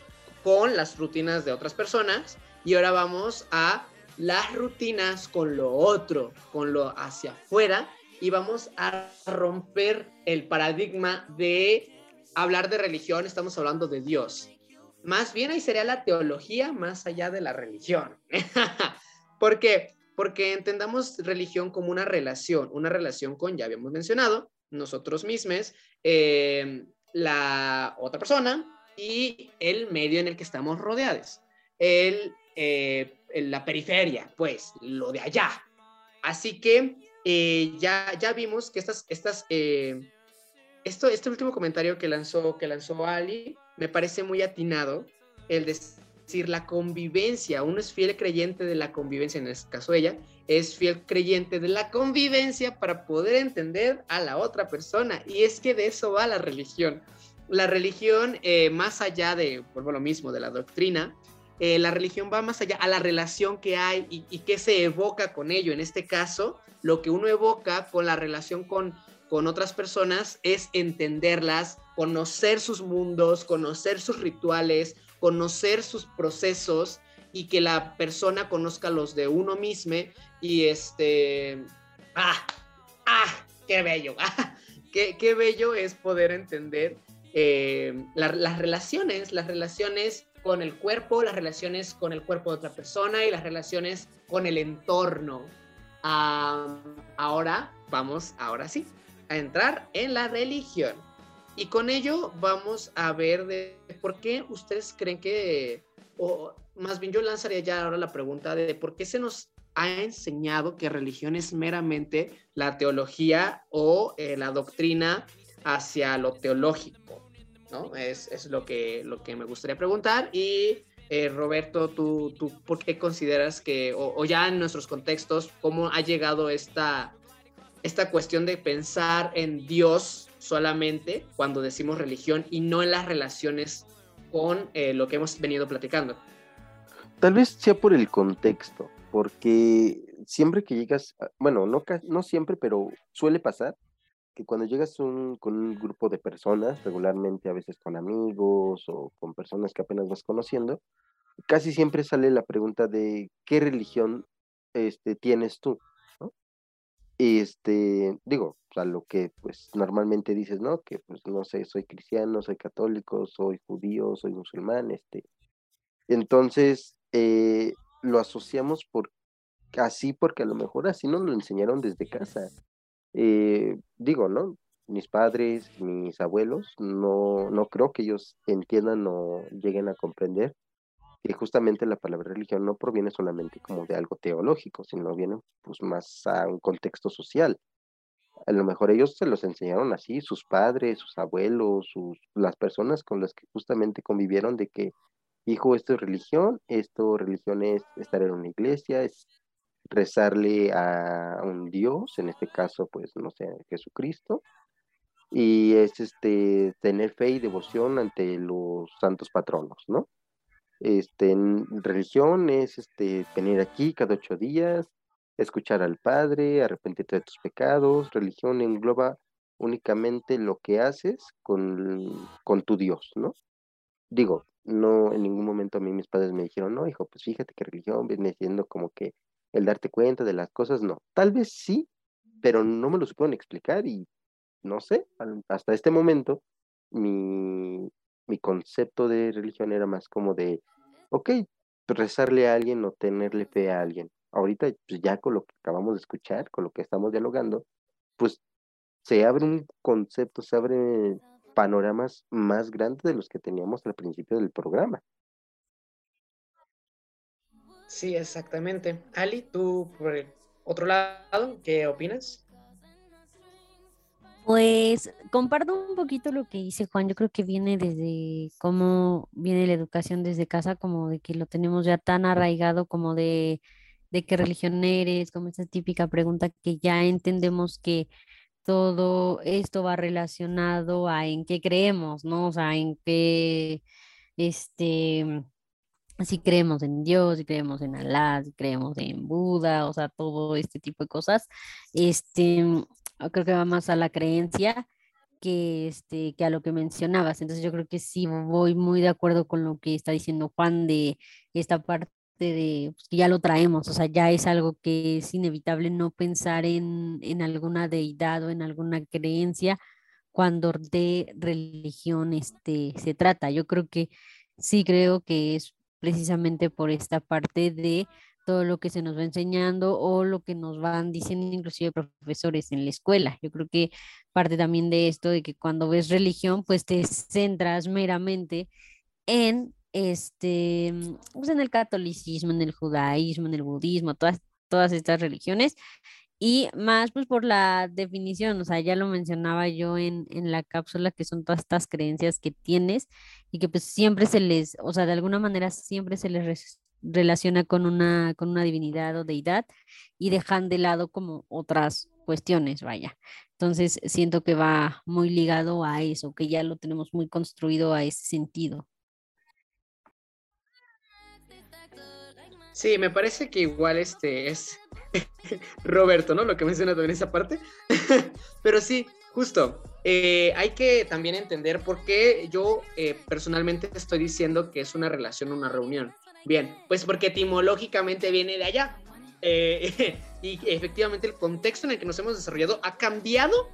con las rutinas de otras personas. Y ahora vamos a las rutinas con lo otro, con lo hacia afuera y vamos a romper el paradigma de hablar de religión, estamos hablando de Dios. Más bien ahí sería la teología más allá de la religión. [LAUGHS] ¿Por qué? Porque entendamos religión como una relación, una relación con, ya habíamos mencionado, nosotros mismos, eh, la otra persona y el medio en el que estamos rodeados. El eh, en la periferia, pues, lo de allá. Así que eh, ya, ya vimos que estas, estas, eh, esto, este último comentario que lanzó, que lanzó Ali me parece muy atinado, el decir la convivencia, uno es fiel creyente de la convivencia, en este caso ella, es fiel creyente de la convivencia para poder entender a la otra persona. Y es que de eso va la religión. La religión, más allá de, vuelvo lo mismo, de la doctrina, eh, la religión va más allá a la relación que hay y, y qué se evoca con ello. En este caso, lo que uno evoca con la relación con, con otras personas es entenderlas, conocer sus mundos, conocer sus rituales, conocer sus procesos y que la persona conozca los de uno mismo y este... ¡Ah! ¡Ah! ¡Qué bello! [LAUGHS] ¡Ah! Qué, qué, bello es poder entender eh, las relaciones, las relaciones con el cuerpo, las relaciones con el cuerpo de otra persona y las relaciones con el entorno. ahora vamos, ahora sí, a entrar en la religión. Y con ello vamos a ver de por qué ustedes creen que, o más bien yo lanzaría ya ahora la pregunta de por qué se nos ha enseñado que religión es meramente la teología o eh, la doctrina hacia lo teológico. Es, lo, que, lo que me gustaría preguntar. Y eh, Roberto, ¿tú, ¿tú por qué consideras que, o, ya en nuestros contextos, cómo ha llegado esta, esta cuestión de pensar en Dios solamente cuando decimos religión y no en las relaciones con eh, lo que hemos venido platicando? Tal vez sea por el contexto, porque siempre que llegas, bueno, no, no siempre, pero suele pasar que cuando llegas con un grupo de personas, regularmente a veces con amigos o con personas que apenas vas conociendo, casi siempre sale la pregunta de qué religión este, tienes tú, ¿no? Este, digo, a lo que pues normalmente dices, ¿no? Que pues no sé, soy cristiano, soy católico, soy judío, soy musulmán, este. Entonces, eh, lo asociamos por así porque a lo mejor así nos lo enseñaron desde casa. Eh, digo, ¿no? Mis padres, mis abuelos, no, no creo que ellos entiendan o lleguen a comprender que justamente la palabra religión no proviene solamente como de algo teológico, sino viene pues más a un contexto social. A lo mejor ellos se los enseñaron así, sus padres, sus abuelos, sus, las personas con las que justamente convivieron de que, hijo, esto es religión, esto religión es estar en una iglesia, es rezarle a un Dios, en este caso, pues, no sé, Jesucristo, y es este tener fe y devoción ante los santos patronos, ¿no? Este, religión es este venir aquí cada ocho días, escuchar al Padre, arrepentirte de tus pecados, religión engloba únicamente lo que haces con, con tu Dios, ¿no? Digo, no en ningún momento a mí mis padres me dijeron, no, hijo, pues fíjate que religión viene siendo como que el darte cuenta de las cosas, no. Tal vez sí, pero no me lo supieron explicar y no sé, hasta este momento mi, mi concepto de religión era más como de, ok, rezarle a alguien o tenerle fe a alguien. Ahorita, pues ya con lo que acabamos de escuchar, con lo que estamos dialogando, pues se abre un concepto, se abre panoramas más grandes de los que teníamos al principio del programa. Sí, exactamente. Ali, tú por el otro lado, ¿qué opinas? Pues comparto un poquito lo que dice Juan. Yo creo que viene desde cómo viene la educación desde casa, como de que lo tenemos ya tan arraigado como de, de qué religión eres, como esa típica pregunta que ya entendemos que todo esto va relacionado a en qué creemos, ¿no? O sea, en qué, este, si creemos en Dios, si creemos en Alá, si creemos en Buda, o sea, todo este tipo de cosas. Este, creo que va más a la creencia que, este, que a lo que mencionabas. Entonces yo creo que sí voy muy de acuerdo con lo que está diciendo Juan de esta parte de pues, que ya lo traemos, o sea, ya es algo que es inevitable no pensar en, en alguna deidad o en alguna creencia cuando de religión este, se trata. Yo creo que sí creo que es precisamente por esta parte de todo lo que se nos va enseñando o lo que nos van diciendo inclusive profesores en la escuela. Yo creo que parte también de esto de que cuando ves religión, pues te centras meramente en este, pues en el catolicismo, en el judaísmo, en el budismo, todas, todas estas religiones, y más pues por la definición, o sea, ya lo mencionaba yo en, en la cápsula, que son todas estas creencias que tienes y que pues siempre se les, o sea, de alguna manera siempre se les relaciona con una, con una divinidad o deidad y dejan de lado como otras cuestiones, vaya. Entonces siento que va muy ligado a eso, que ya lo tenemos muy construido a ese sentido. Sí, me parece que igual este es [LAUGHS] Roberto, ¿no? Lo que menciona también esa parte. [LAUGHS] Pero sí, justo. Eh, hay que también entender por qué yo eh, personalmente estoy diciendo que es una relación, una reunión. Bien, pues porque etimológicamente viene de allá. Eh, [LAUGHS] y efectivamente el contexto en el que nos hemos desarrollado ha cambiado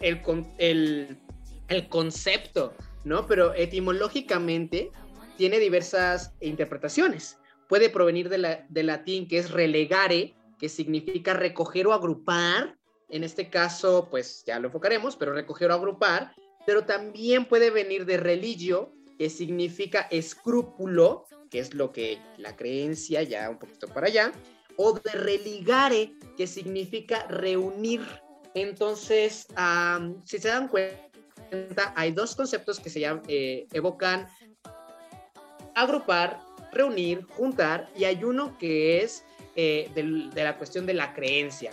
el, el, el concepto, ¿no? Pero etimológicamente tiene diversas interpretaciones puede provenir de la, del latín que es relegare, que significa recoger o agrupar. En este caso, pues ya lo enfocaremos, pero recoger o agrupar. Pero también puede venir de religio, que significa escrúpulo, que es lo que la creencia, ya un poquito para allá, o de religare, que significa reunir. Entonces, si se dan cuenta, hay dos conceptos que se llaman, eh, evocan agrupar reunir, juntar, y hay uno que es eh, de la cuestión de la creencia.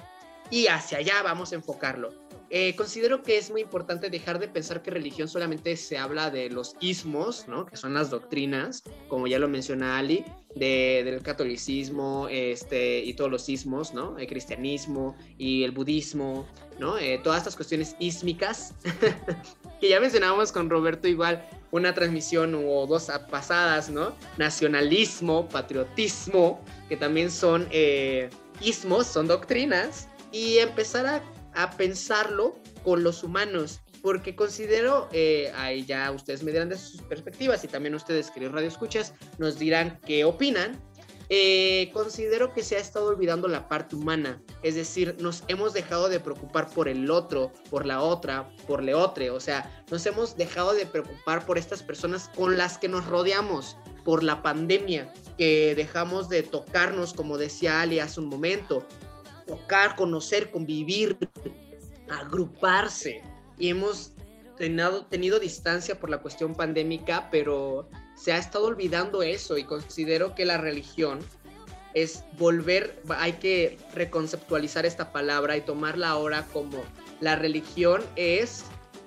Y hacia allá vamos a enfocarlo. Eh, considero que es muy importante dejar de pensar que religión solamente se habla de los ismos, ¿no? que son las doctrinas, como ya lo menciona Ali, de, del catolicismo este, y todos los ismos, ¿no? el cristianismo y el budismo, ¿no? Eh, todas estas cuestiones ísmicas, [LAUGHS] que ya mencionábamos con Roberto igual una transmisión o dos pasadas, ¿no? Nacionalismo, patriotismo, que también son eh, ismos, son doctrinas, y empezar a a pensarlo con los humanos, porque considero, eh, ahí ya ustedes me dirán de sus perspectivas y también ustedes, queridos Radio Escuchas, nos dirán qué opinan. Eh, considero que se ha estado olvidando la parte humana, es decir, nos hemos dejado de preocupar por el otro, por la otra, por le otro, o sea, nos hemos dejado de preocupar por estas personas con las que nos rodeamos, por la pandemia, que dejamos de tocarnos, como decía Ali hace un momento, conocer, convivir, agruparse. Y hemos tenido, tenido distancia por la cuestión pandémica, pero se ha estado olvidando eso y considero que la religión es volver, hay que reconceptualizar esta palabra y tomarla ahora como la religión es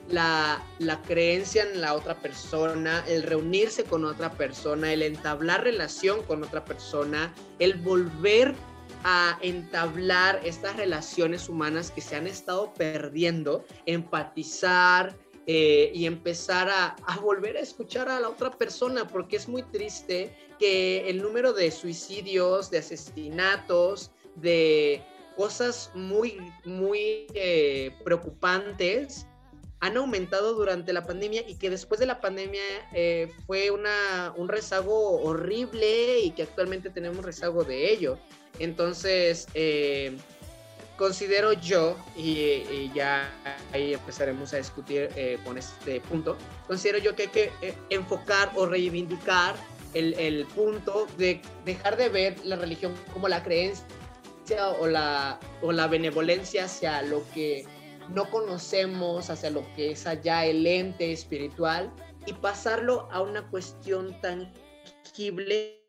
la, la, creencia en la otra persona, el reunirse con otra persona, el entablar relación con otra persona, el volver a entablar estas relaciones humanas que se han estado perdiendo, empatizar eh, y empezar a, volver a escuchar a la otra persona, porque es muy triste que el número de suicidios, de asesinatos, de cosas muy, muy eh, preocupantes han aumentado durante la pandemia y que después de la pandemia eh, fue una, un rezago horrible y que actualmente tenemos rezago de ello. Entonces, eh, considero yo, y, ya ahí empezaremos a discutir con este punto, considero yo que hay que enfocar o reivindicar el, el punto de dejar de ver la religión como la creencia o la, o la benevolencia hacia lo que no conocemos, hacia lo que es allá el ente espiritual y pasarlo a una cuestión tangible,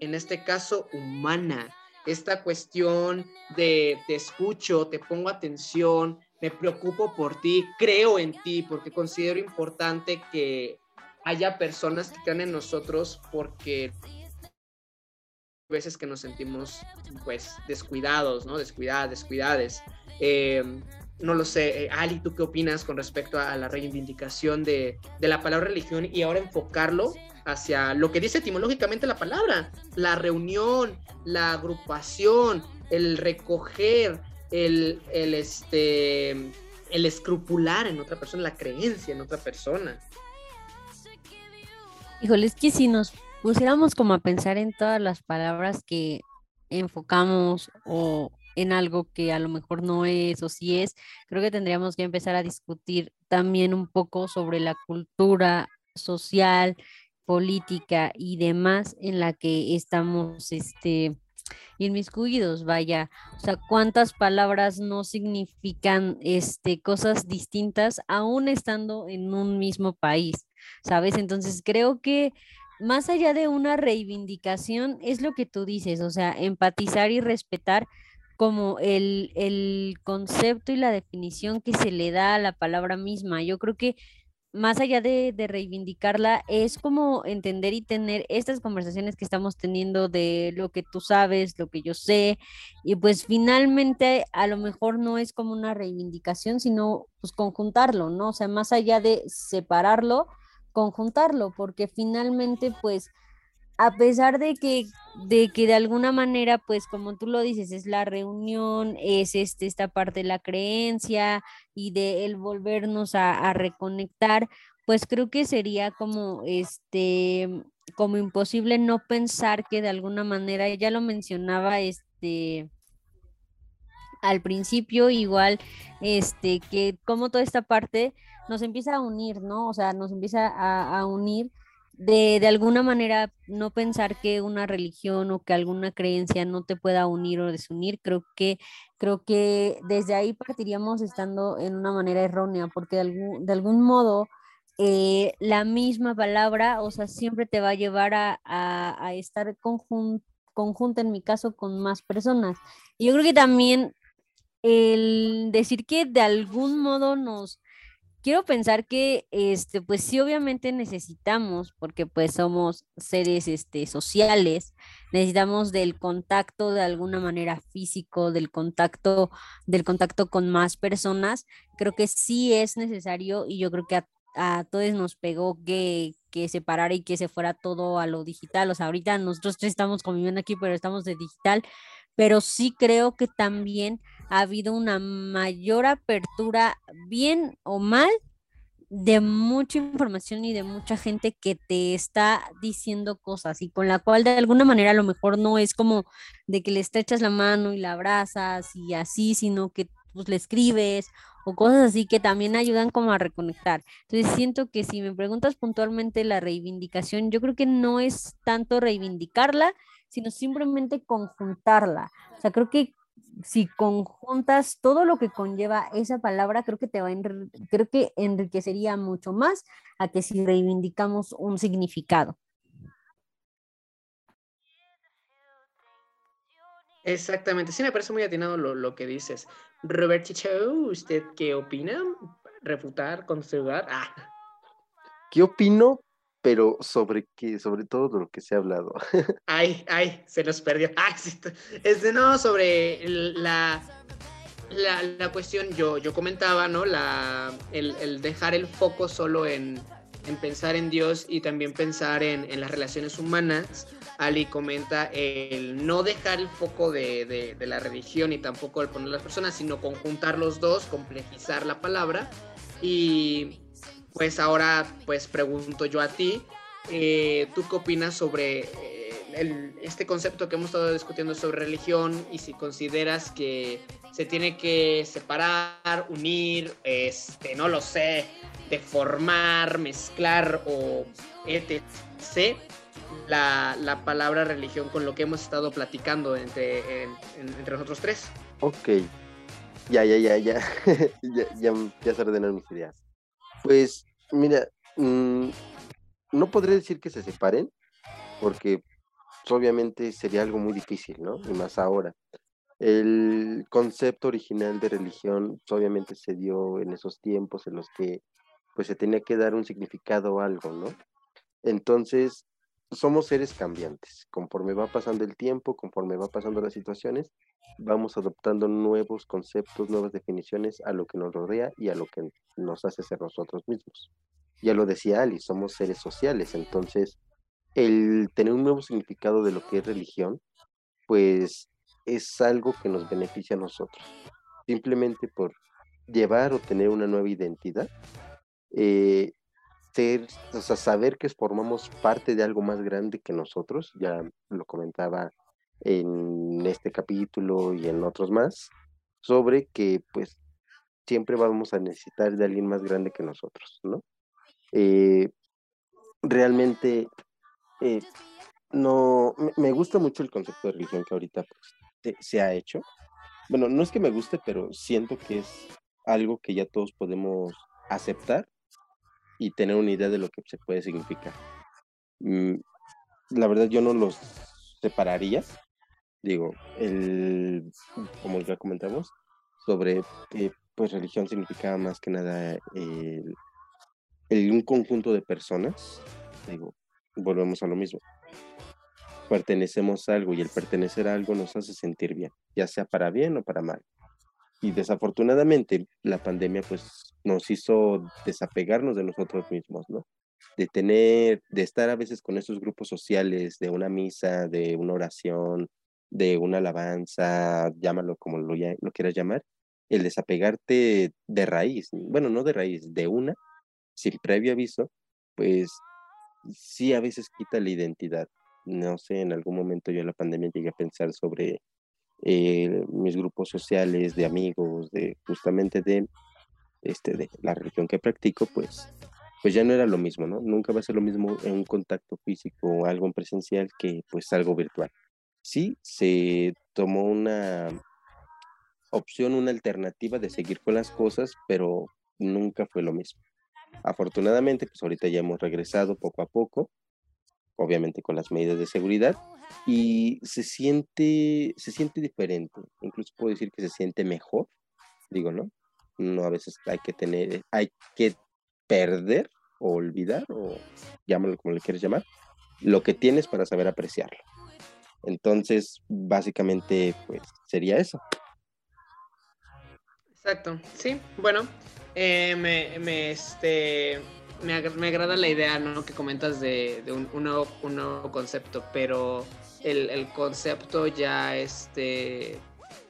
en este caso humana. Esta cuestión de te escucho, te pongo atención, me preocupo por ti, creo en ti, porque considero importante que haya personas que crean en nosotros porque veces que nos sentimos pues descuidados, ¿no? Descuidadas, descuidades. Eh, no lo sé, eh, Ali, ¿tú qué opinas con respecto a, la reivindicación de, de, la palabra religión y ahora enfocarlo hacia lo que dice etimológicamente la palabra, la reunión, la agrupación, el recoger, el, el, este, el escrupular en otra persona, la creencia en otra persona? Híjole, es que si nos pusiéramos como a pensar en todas las palabras que enfocamos o en algo que a lo mejor no es o sí es, creo que tendríamos que empezar a discutir también un poco sobre la cultura social, política y demás en la que estamos este inmiscuidos, vaya, o sea, cuántas palabras no significan este cosas distintas aún estando en un mismo país, ¿sabes? Entonces, creo que más allá de una reivindicación, es lo que tú dices, o sea, empatizar y respetar como el, el, concepto y la definición que se le da a la palabra misma. Yo creo que más allá de, de, reivindicarla, es como entender y tener estas conversaciones que estamos teniendo de lo que tú sabes, lo que yo sé, y pues finalmente a lo mejor no es como una reivindicación, sino pues conjuntarlo, ¿no? O sea, más allá de separarlo, conjuntarlo, porque finalmente, pues, a pesar de que, de que de alguna manera, pues, como tú lo dices, es la reunión, es este, esta parte de la creencia y de el volvernos a, reconectar, pues creo que sería como este como imposible no pensar que de alguna manera, ya lo mencionaba este al principio, igual, este, que como toda esta parte nos empieza a unir, ¿no? O sea, nos empieza a, unir de, de, alguna manera no pensar que una religión o que alguna creencia no te pueda unir o desunir, creo que, creo que desde ahí partiríamos estando en una manera errónea, porque de algún, de algún modo eh, la misma palabra, o sea, siempre te va a llevar a, a, a estar conjunta, en mi caso, con más personas. Y yo creo que también el decir que de algún modo nos quiero pensar que, este, pues sí, obviamente necesitamos, porque pues somos seres, este, sociales, necesitamos del contacto de alguna manera físico, del contacto, del contacto con más personas. Creo que sí es necesario y yo creo que a, todos nos pegó que, que separara y que se fuera todo a lo digital. O sea, ahorita nosotros estamos conviviendo aquí, pero estamos de digital, pero sí creo que también ha habido una mayor apertura, bien o mal, de mucha información y de mucha gente que te está diciendo cosas y con la cual de alguna manera a lo mejor no es como de que le estrechas la mano y la abrazas y así, sino que pues le escribes o cosas así que también ayudan como a reconectar. Entonces siento que si me preguntas puntualmente la reivindicación, yo creo que no es tanto reivindicarla, sino simplemente conjuntarla. O sea, creo que si conjuntas todo lo que conlleva esa palabra, creo que te va a creo que enriquecería mucho más a que si reivindicamos un significado. Exactamente, sí me parece muy atinado lo, que dices. Robert Chicho, ¿usted qué opina? ¿Refutar, construir? Ah. ¿Qué opino? Pero sobre qué, sobre todo lo que se ha hablado. [LAUGHS] Ay, ay, se nos perdió. [LAUGHS] Ay, es de no, sobre la, la, la, cuestión, yo, yo comentaba, ¿no? La, el, el dejar el foco solo en, en, pensar en Dios y también pensar en, en, las relaciones humanas. Ali comenta el no dejar el foco de, de, de la religión y tampoco el poner las personas, sino conjuntar los dos, complejizar la palabra. Y pues ahora pues pregunto yo a ti, eh, ¿tú qué opinas sobre eh, este concepto que hemos estado discutiendo sobre religión y si consideras que se tiene que separar, unir, este, no lo sé, deformar, mezclar o etc. La, la palabra religión con lo que hemos estado platicando entre, en, en, entre nosotros tres? Ok, ya, ya, ya, ya, [LAUGHS] ya, ya, ya se ordenaron mis ideas. Pues Mira, mmm, no podré decir que se separen, porque pues, obviamente sería algo muy difícil, ¿no? Y más ahora. El concepto original de religión pues, obviamente se dio en esos tiempos en los que pues se tenía que dar un significado algo, ¿no? Entonces, somos seres cambiantes. Conforme va pasando el tiempo, conforme va pasando las situaciones, vamos adoptando nuevos conceptos, nuevas definiciones a lo que nos rodea y a lo que nos hace ser nosotros mismos. Ya lo decía Ali, somos seres sociales, entonces el tener un nuevo significado de lo que es religión, pues es algo que nos beneficia a nosotros. Simplemente por llevar o tener una nueva identidad, eh, ser, o sea, saber que formamos parte de algo más grande que nosotros, ya lo comentaba en este capítulo y en otros más, sobre que pues siempre vamos a necesitar de alguien más grande que nosotros, ¿no? Eh, realmente eh, no, me gusta mucho el concepto de religión que ahorita pues, se ha hecho. Bueno, no es que me guste, pero siento que es algo que ya todos podemos aceptar y tener una idea de lo que se puede significar. Mm, la verdad yo no los separaría. Digo, el, como ya comentamos, sobre eh, pues religión significaba más que nada el, el, un conjunto de personas. Digo, volvemos a lo mismo. Pertenecemos a algo y el pertenecer a algo nos hace sentir bien, ya sea para bien o para mal. Y desafortunadamente la pandemia pues nos hizo desapegarnos de nosotros mismos, ¿no? De tener, de estar a veces con esos grupos sociales, de una misa, de una oración, de una alabanza, llámalo como lo, quieras llamar, el desapegarte de raíz, bueno, no de raíz, de una, sin previo aviso, pues sí a veces quita la identidad. No sé, en algún momento yo en la pandemia llegué a pensar sobre eh, mis grupos sociales de amigos, de justamente de, este, de la religión que practico, pues, pues ya no era lo mismo, ¿no? Nunca va a ser lo mismo en un contacto físico o algo en presencial que pues algo virtual. Sí, se tomó una opción, una alternativa de seguir con las cosas, pero nunca fue lo mismo. Afortunadamente, pues ahorita ya hemos regresado poco a poco, obviamente con las medidas de seguridad, y se siente, se siente diferente, incluso puedo decir que se siente mejor, digo, ¿no? No a veces hay que tener, hay que perder o olvidar, o llámalo como le quieres llamar, lo que tienes para saber apreciarlo. Entonces, básicamente, pues sería eso. Exacto, sí, bueno, eh, me, me, este, me, me, agrada la idea ¿no? que comentas de, de un, nuevo, un, nuevo, concepto, pero el, el, concepto ya, este,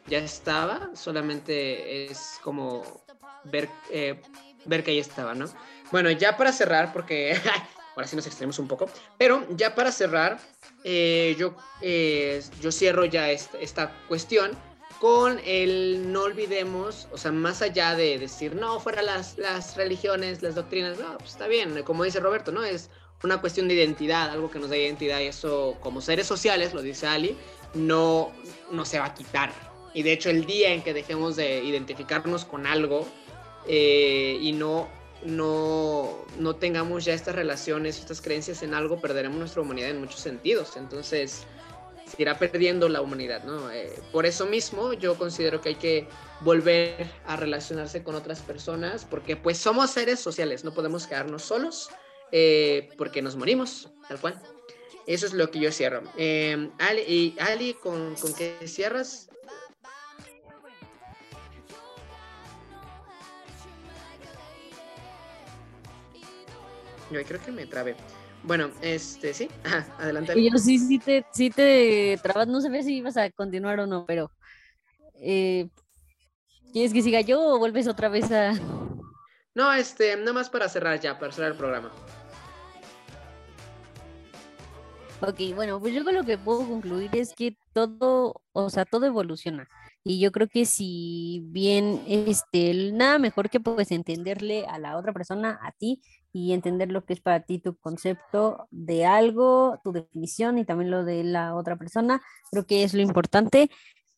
ya estaba, solamente es como ver, eh, ver que ahí estaba, ¿no? Bueno, ya para cerrar, porque [LAUGHS] ahora sí nos extendemos un poco, pero ya para cerrar, eh, yo, eh, yo cierro ya esta, esta cuestión con el no olvidemos, o sea, más allá de decir, no, fuera las, las religiones, las doctrinas, no, pues está bien, como dice Roberto, ¿no? Es una cuestión de identidad, algo que nos da identidad y eso como seres sociales, lo dice Ali, no, no se va a quitar. Y de hecho el día en que dejemos de identificarnos con algo eh, y no, no, no tengamos ya estas relaciones, estas creencias en algo, perderemos nuestra humanidad en muchos sentidos. Entonces se irá perdiendo la humanidad, ¿no? Eh, por eso mismo yo considero que hay que volver a relacionarse con otras personas porque pues somos seres sociales, no podemos quedarnos solos eh, porque nos morimos, tal cual. Eso es lo que yo cierro. Eh, Ali, y Ali ¿con, ¿con qué cierras? Yo creo que me trabé. Bueno, este, sí, [LAUGHS] Ajá, adelante. Y yo sí, sí te, sí te trabas, no sé si ibas a continuar o no, pero eh, ¿quieres que siga yo o vuelves otra vez a... [LAUGHS] No, este, nada más para cerrar ya, para cerrar el programa. Ok, bueno, pues yo con lo que puedo concluir es que todo, o sea, todo evoluciona. Y yo creo que si bien, este, nada mejor que pues entenderle a la otra persona, a ti, y entender lo que es para ti tu concepto de algo, tu definición y también lo de la otra persona, creo que es lo importante.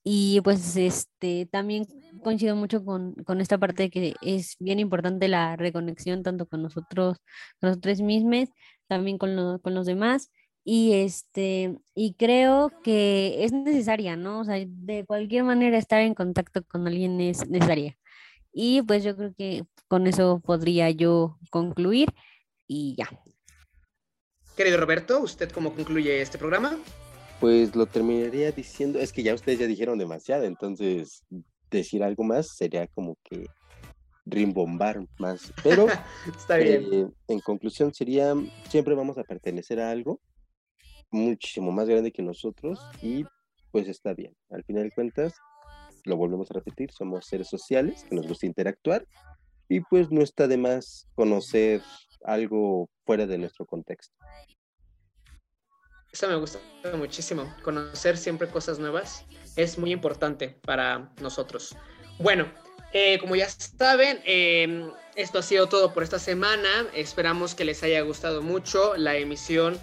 Y pues este también coincido mucho con, con esta parte de que es bien importante la reconexión tanto con nosotros, con nosotros mismos, también con, lo- con los demás. Y este, y creo que es necesaria, ¿no? O sea, de cualquier manera estar en contacto con alguien es necesaria. Y pues yo creo que con eso podría yo concluir y ya. Querido Roberto, ¿usted cómo concluye este programa? Pues lo terminaría diciendo, es que ya ustedes ya dijeron demasiado, entonces decir algo más sería como que rimbombar más. Pero [LAUGHS] Está bien. eh, en conclusión sería, siempre vamos a pertenecer a algo muchísimo más grande que nosotros y pues está bien. Al final de cuentas, lo volvemos a repetir, somos seres sociales que nos gusta interactuar y pues no está de más conocer algo fuera de nuestro contexto. Eso me gusta muchísimo. Conocer siempre cosas nuevas es muy importante para nosotros. Bueno, eh, como ya saben, eh, esto ha sido todo por esta semana. Esperamos que les haya gustado mucho la emisión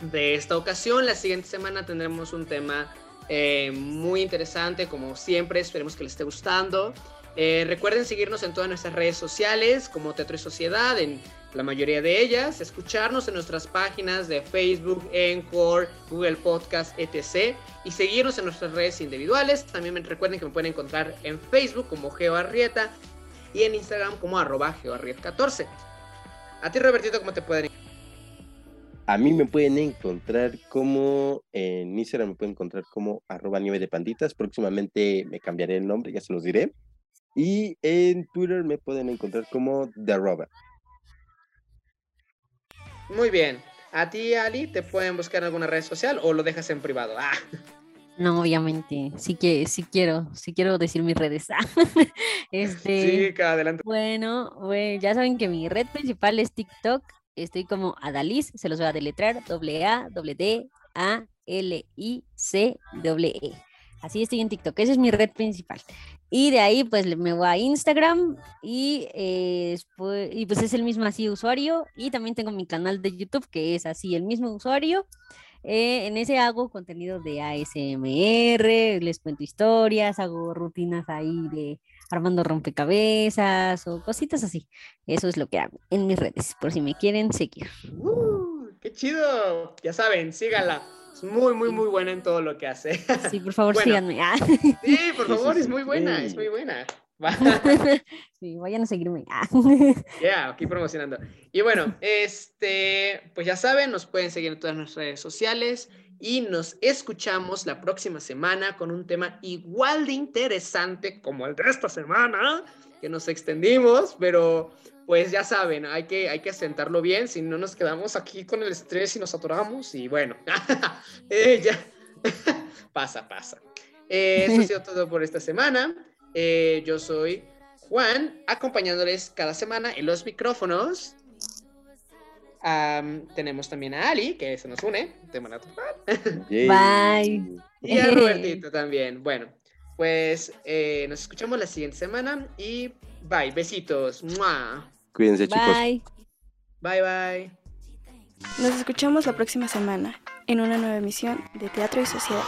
de esta ocasión. La siguiente semana tendremos un tema eh, muy interesante, como siempre. Esperemos que les esté gustando. Eh, recuerden seguirnos en todas nuestras redes sociales como Teatro y Sociedad, en la mayoría de ellas, escucharnos en nuestras páginas de Facebook, Encore, Google Podcast, etc. Y seguirnos en nuestras redes individuales. También recuerden que me pueden encontrar en Facebook como GeoArrieta y en Instagram como arroba GeoArriet14. A ti, Robertito, ¿cómo te pueden A mí me pueden encontrar como en Instagram me pueden encontrar como arroba nieve de panditas. Próximamente me cambiaré el nombre, ya se los diré. Y en Twitter me pueden encontrar como The Robert. Muy bien. A ti, Ali, ¿te pueden buscar en alguna red social o lo dejas en privado? Ah, No, obviamente, sí que sí quiero, sí quiero decir mis redes. [LAUGHS] Este, sí, que adelante. bueno, bue- ya saben que mi red principal es TikTok. Estoy como Adaliz, se los voy a deletrar, doble A, doble D, A, L, I, C, doble E. Así estoy en TikTok, esa es mi red principal. Y de ahí pues me voy a Instagram y, eh, y pues es el mismo así usuario. Y también tengo mi canal de YouTube que es así el mismo usuario. Eh, en ese hago contenido de ASMR, les cuento historias, hago rutinas ahí de armando rompecabezas o cositas así. Eso es lo que hago en mis redes, por si me quieren seguir. Uh, ¡Qué chido! Ya saben, síganla. Es muy, muy, muy buena en todo lo que hace. Sí, por favor, [LAUGHS] Bueno. síganme. Ah, Sí, por favor, es muy buena, es muy buena. [LAUGHS] Sí, vayan a seguirme. Ah. [LAUGHS] Ya, aquí promocionando. Y bueno, este, pues ya saben, nos pueden seguir en todas nuestras redes sociales y nos escuchamos la próxima semana con un tema igual de interesante como el de esta semana, que nos extendimos, pero pues ya saben, hay que, hay que asentarlo bien, si no nos quedamos aquí con el estrés y nos atoramos y bueno, [LAUGHS] eh, ya, [LAUGHS] pasa, pasa. Eh, eso ha sido todo por esta semana. Eh, yo soy Juan, acompañándoles cada semana en los micrófonos. Am, tenemos también a Ali, que se nos une de manera total, Yay. [LAUGHS] Bye. y a Robertito [LAUGHS] también. Bueno, pues eh, nos escuchamos la siguiente semana y bye, besitos. ¡Mua! Cuídense, chicos. Bye. Bye, bye. Nos escuchamos la próxima semana en una nueva emisión de Teatro y Sociedad.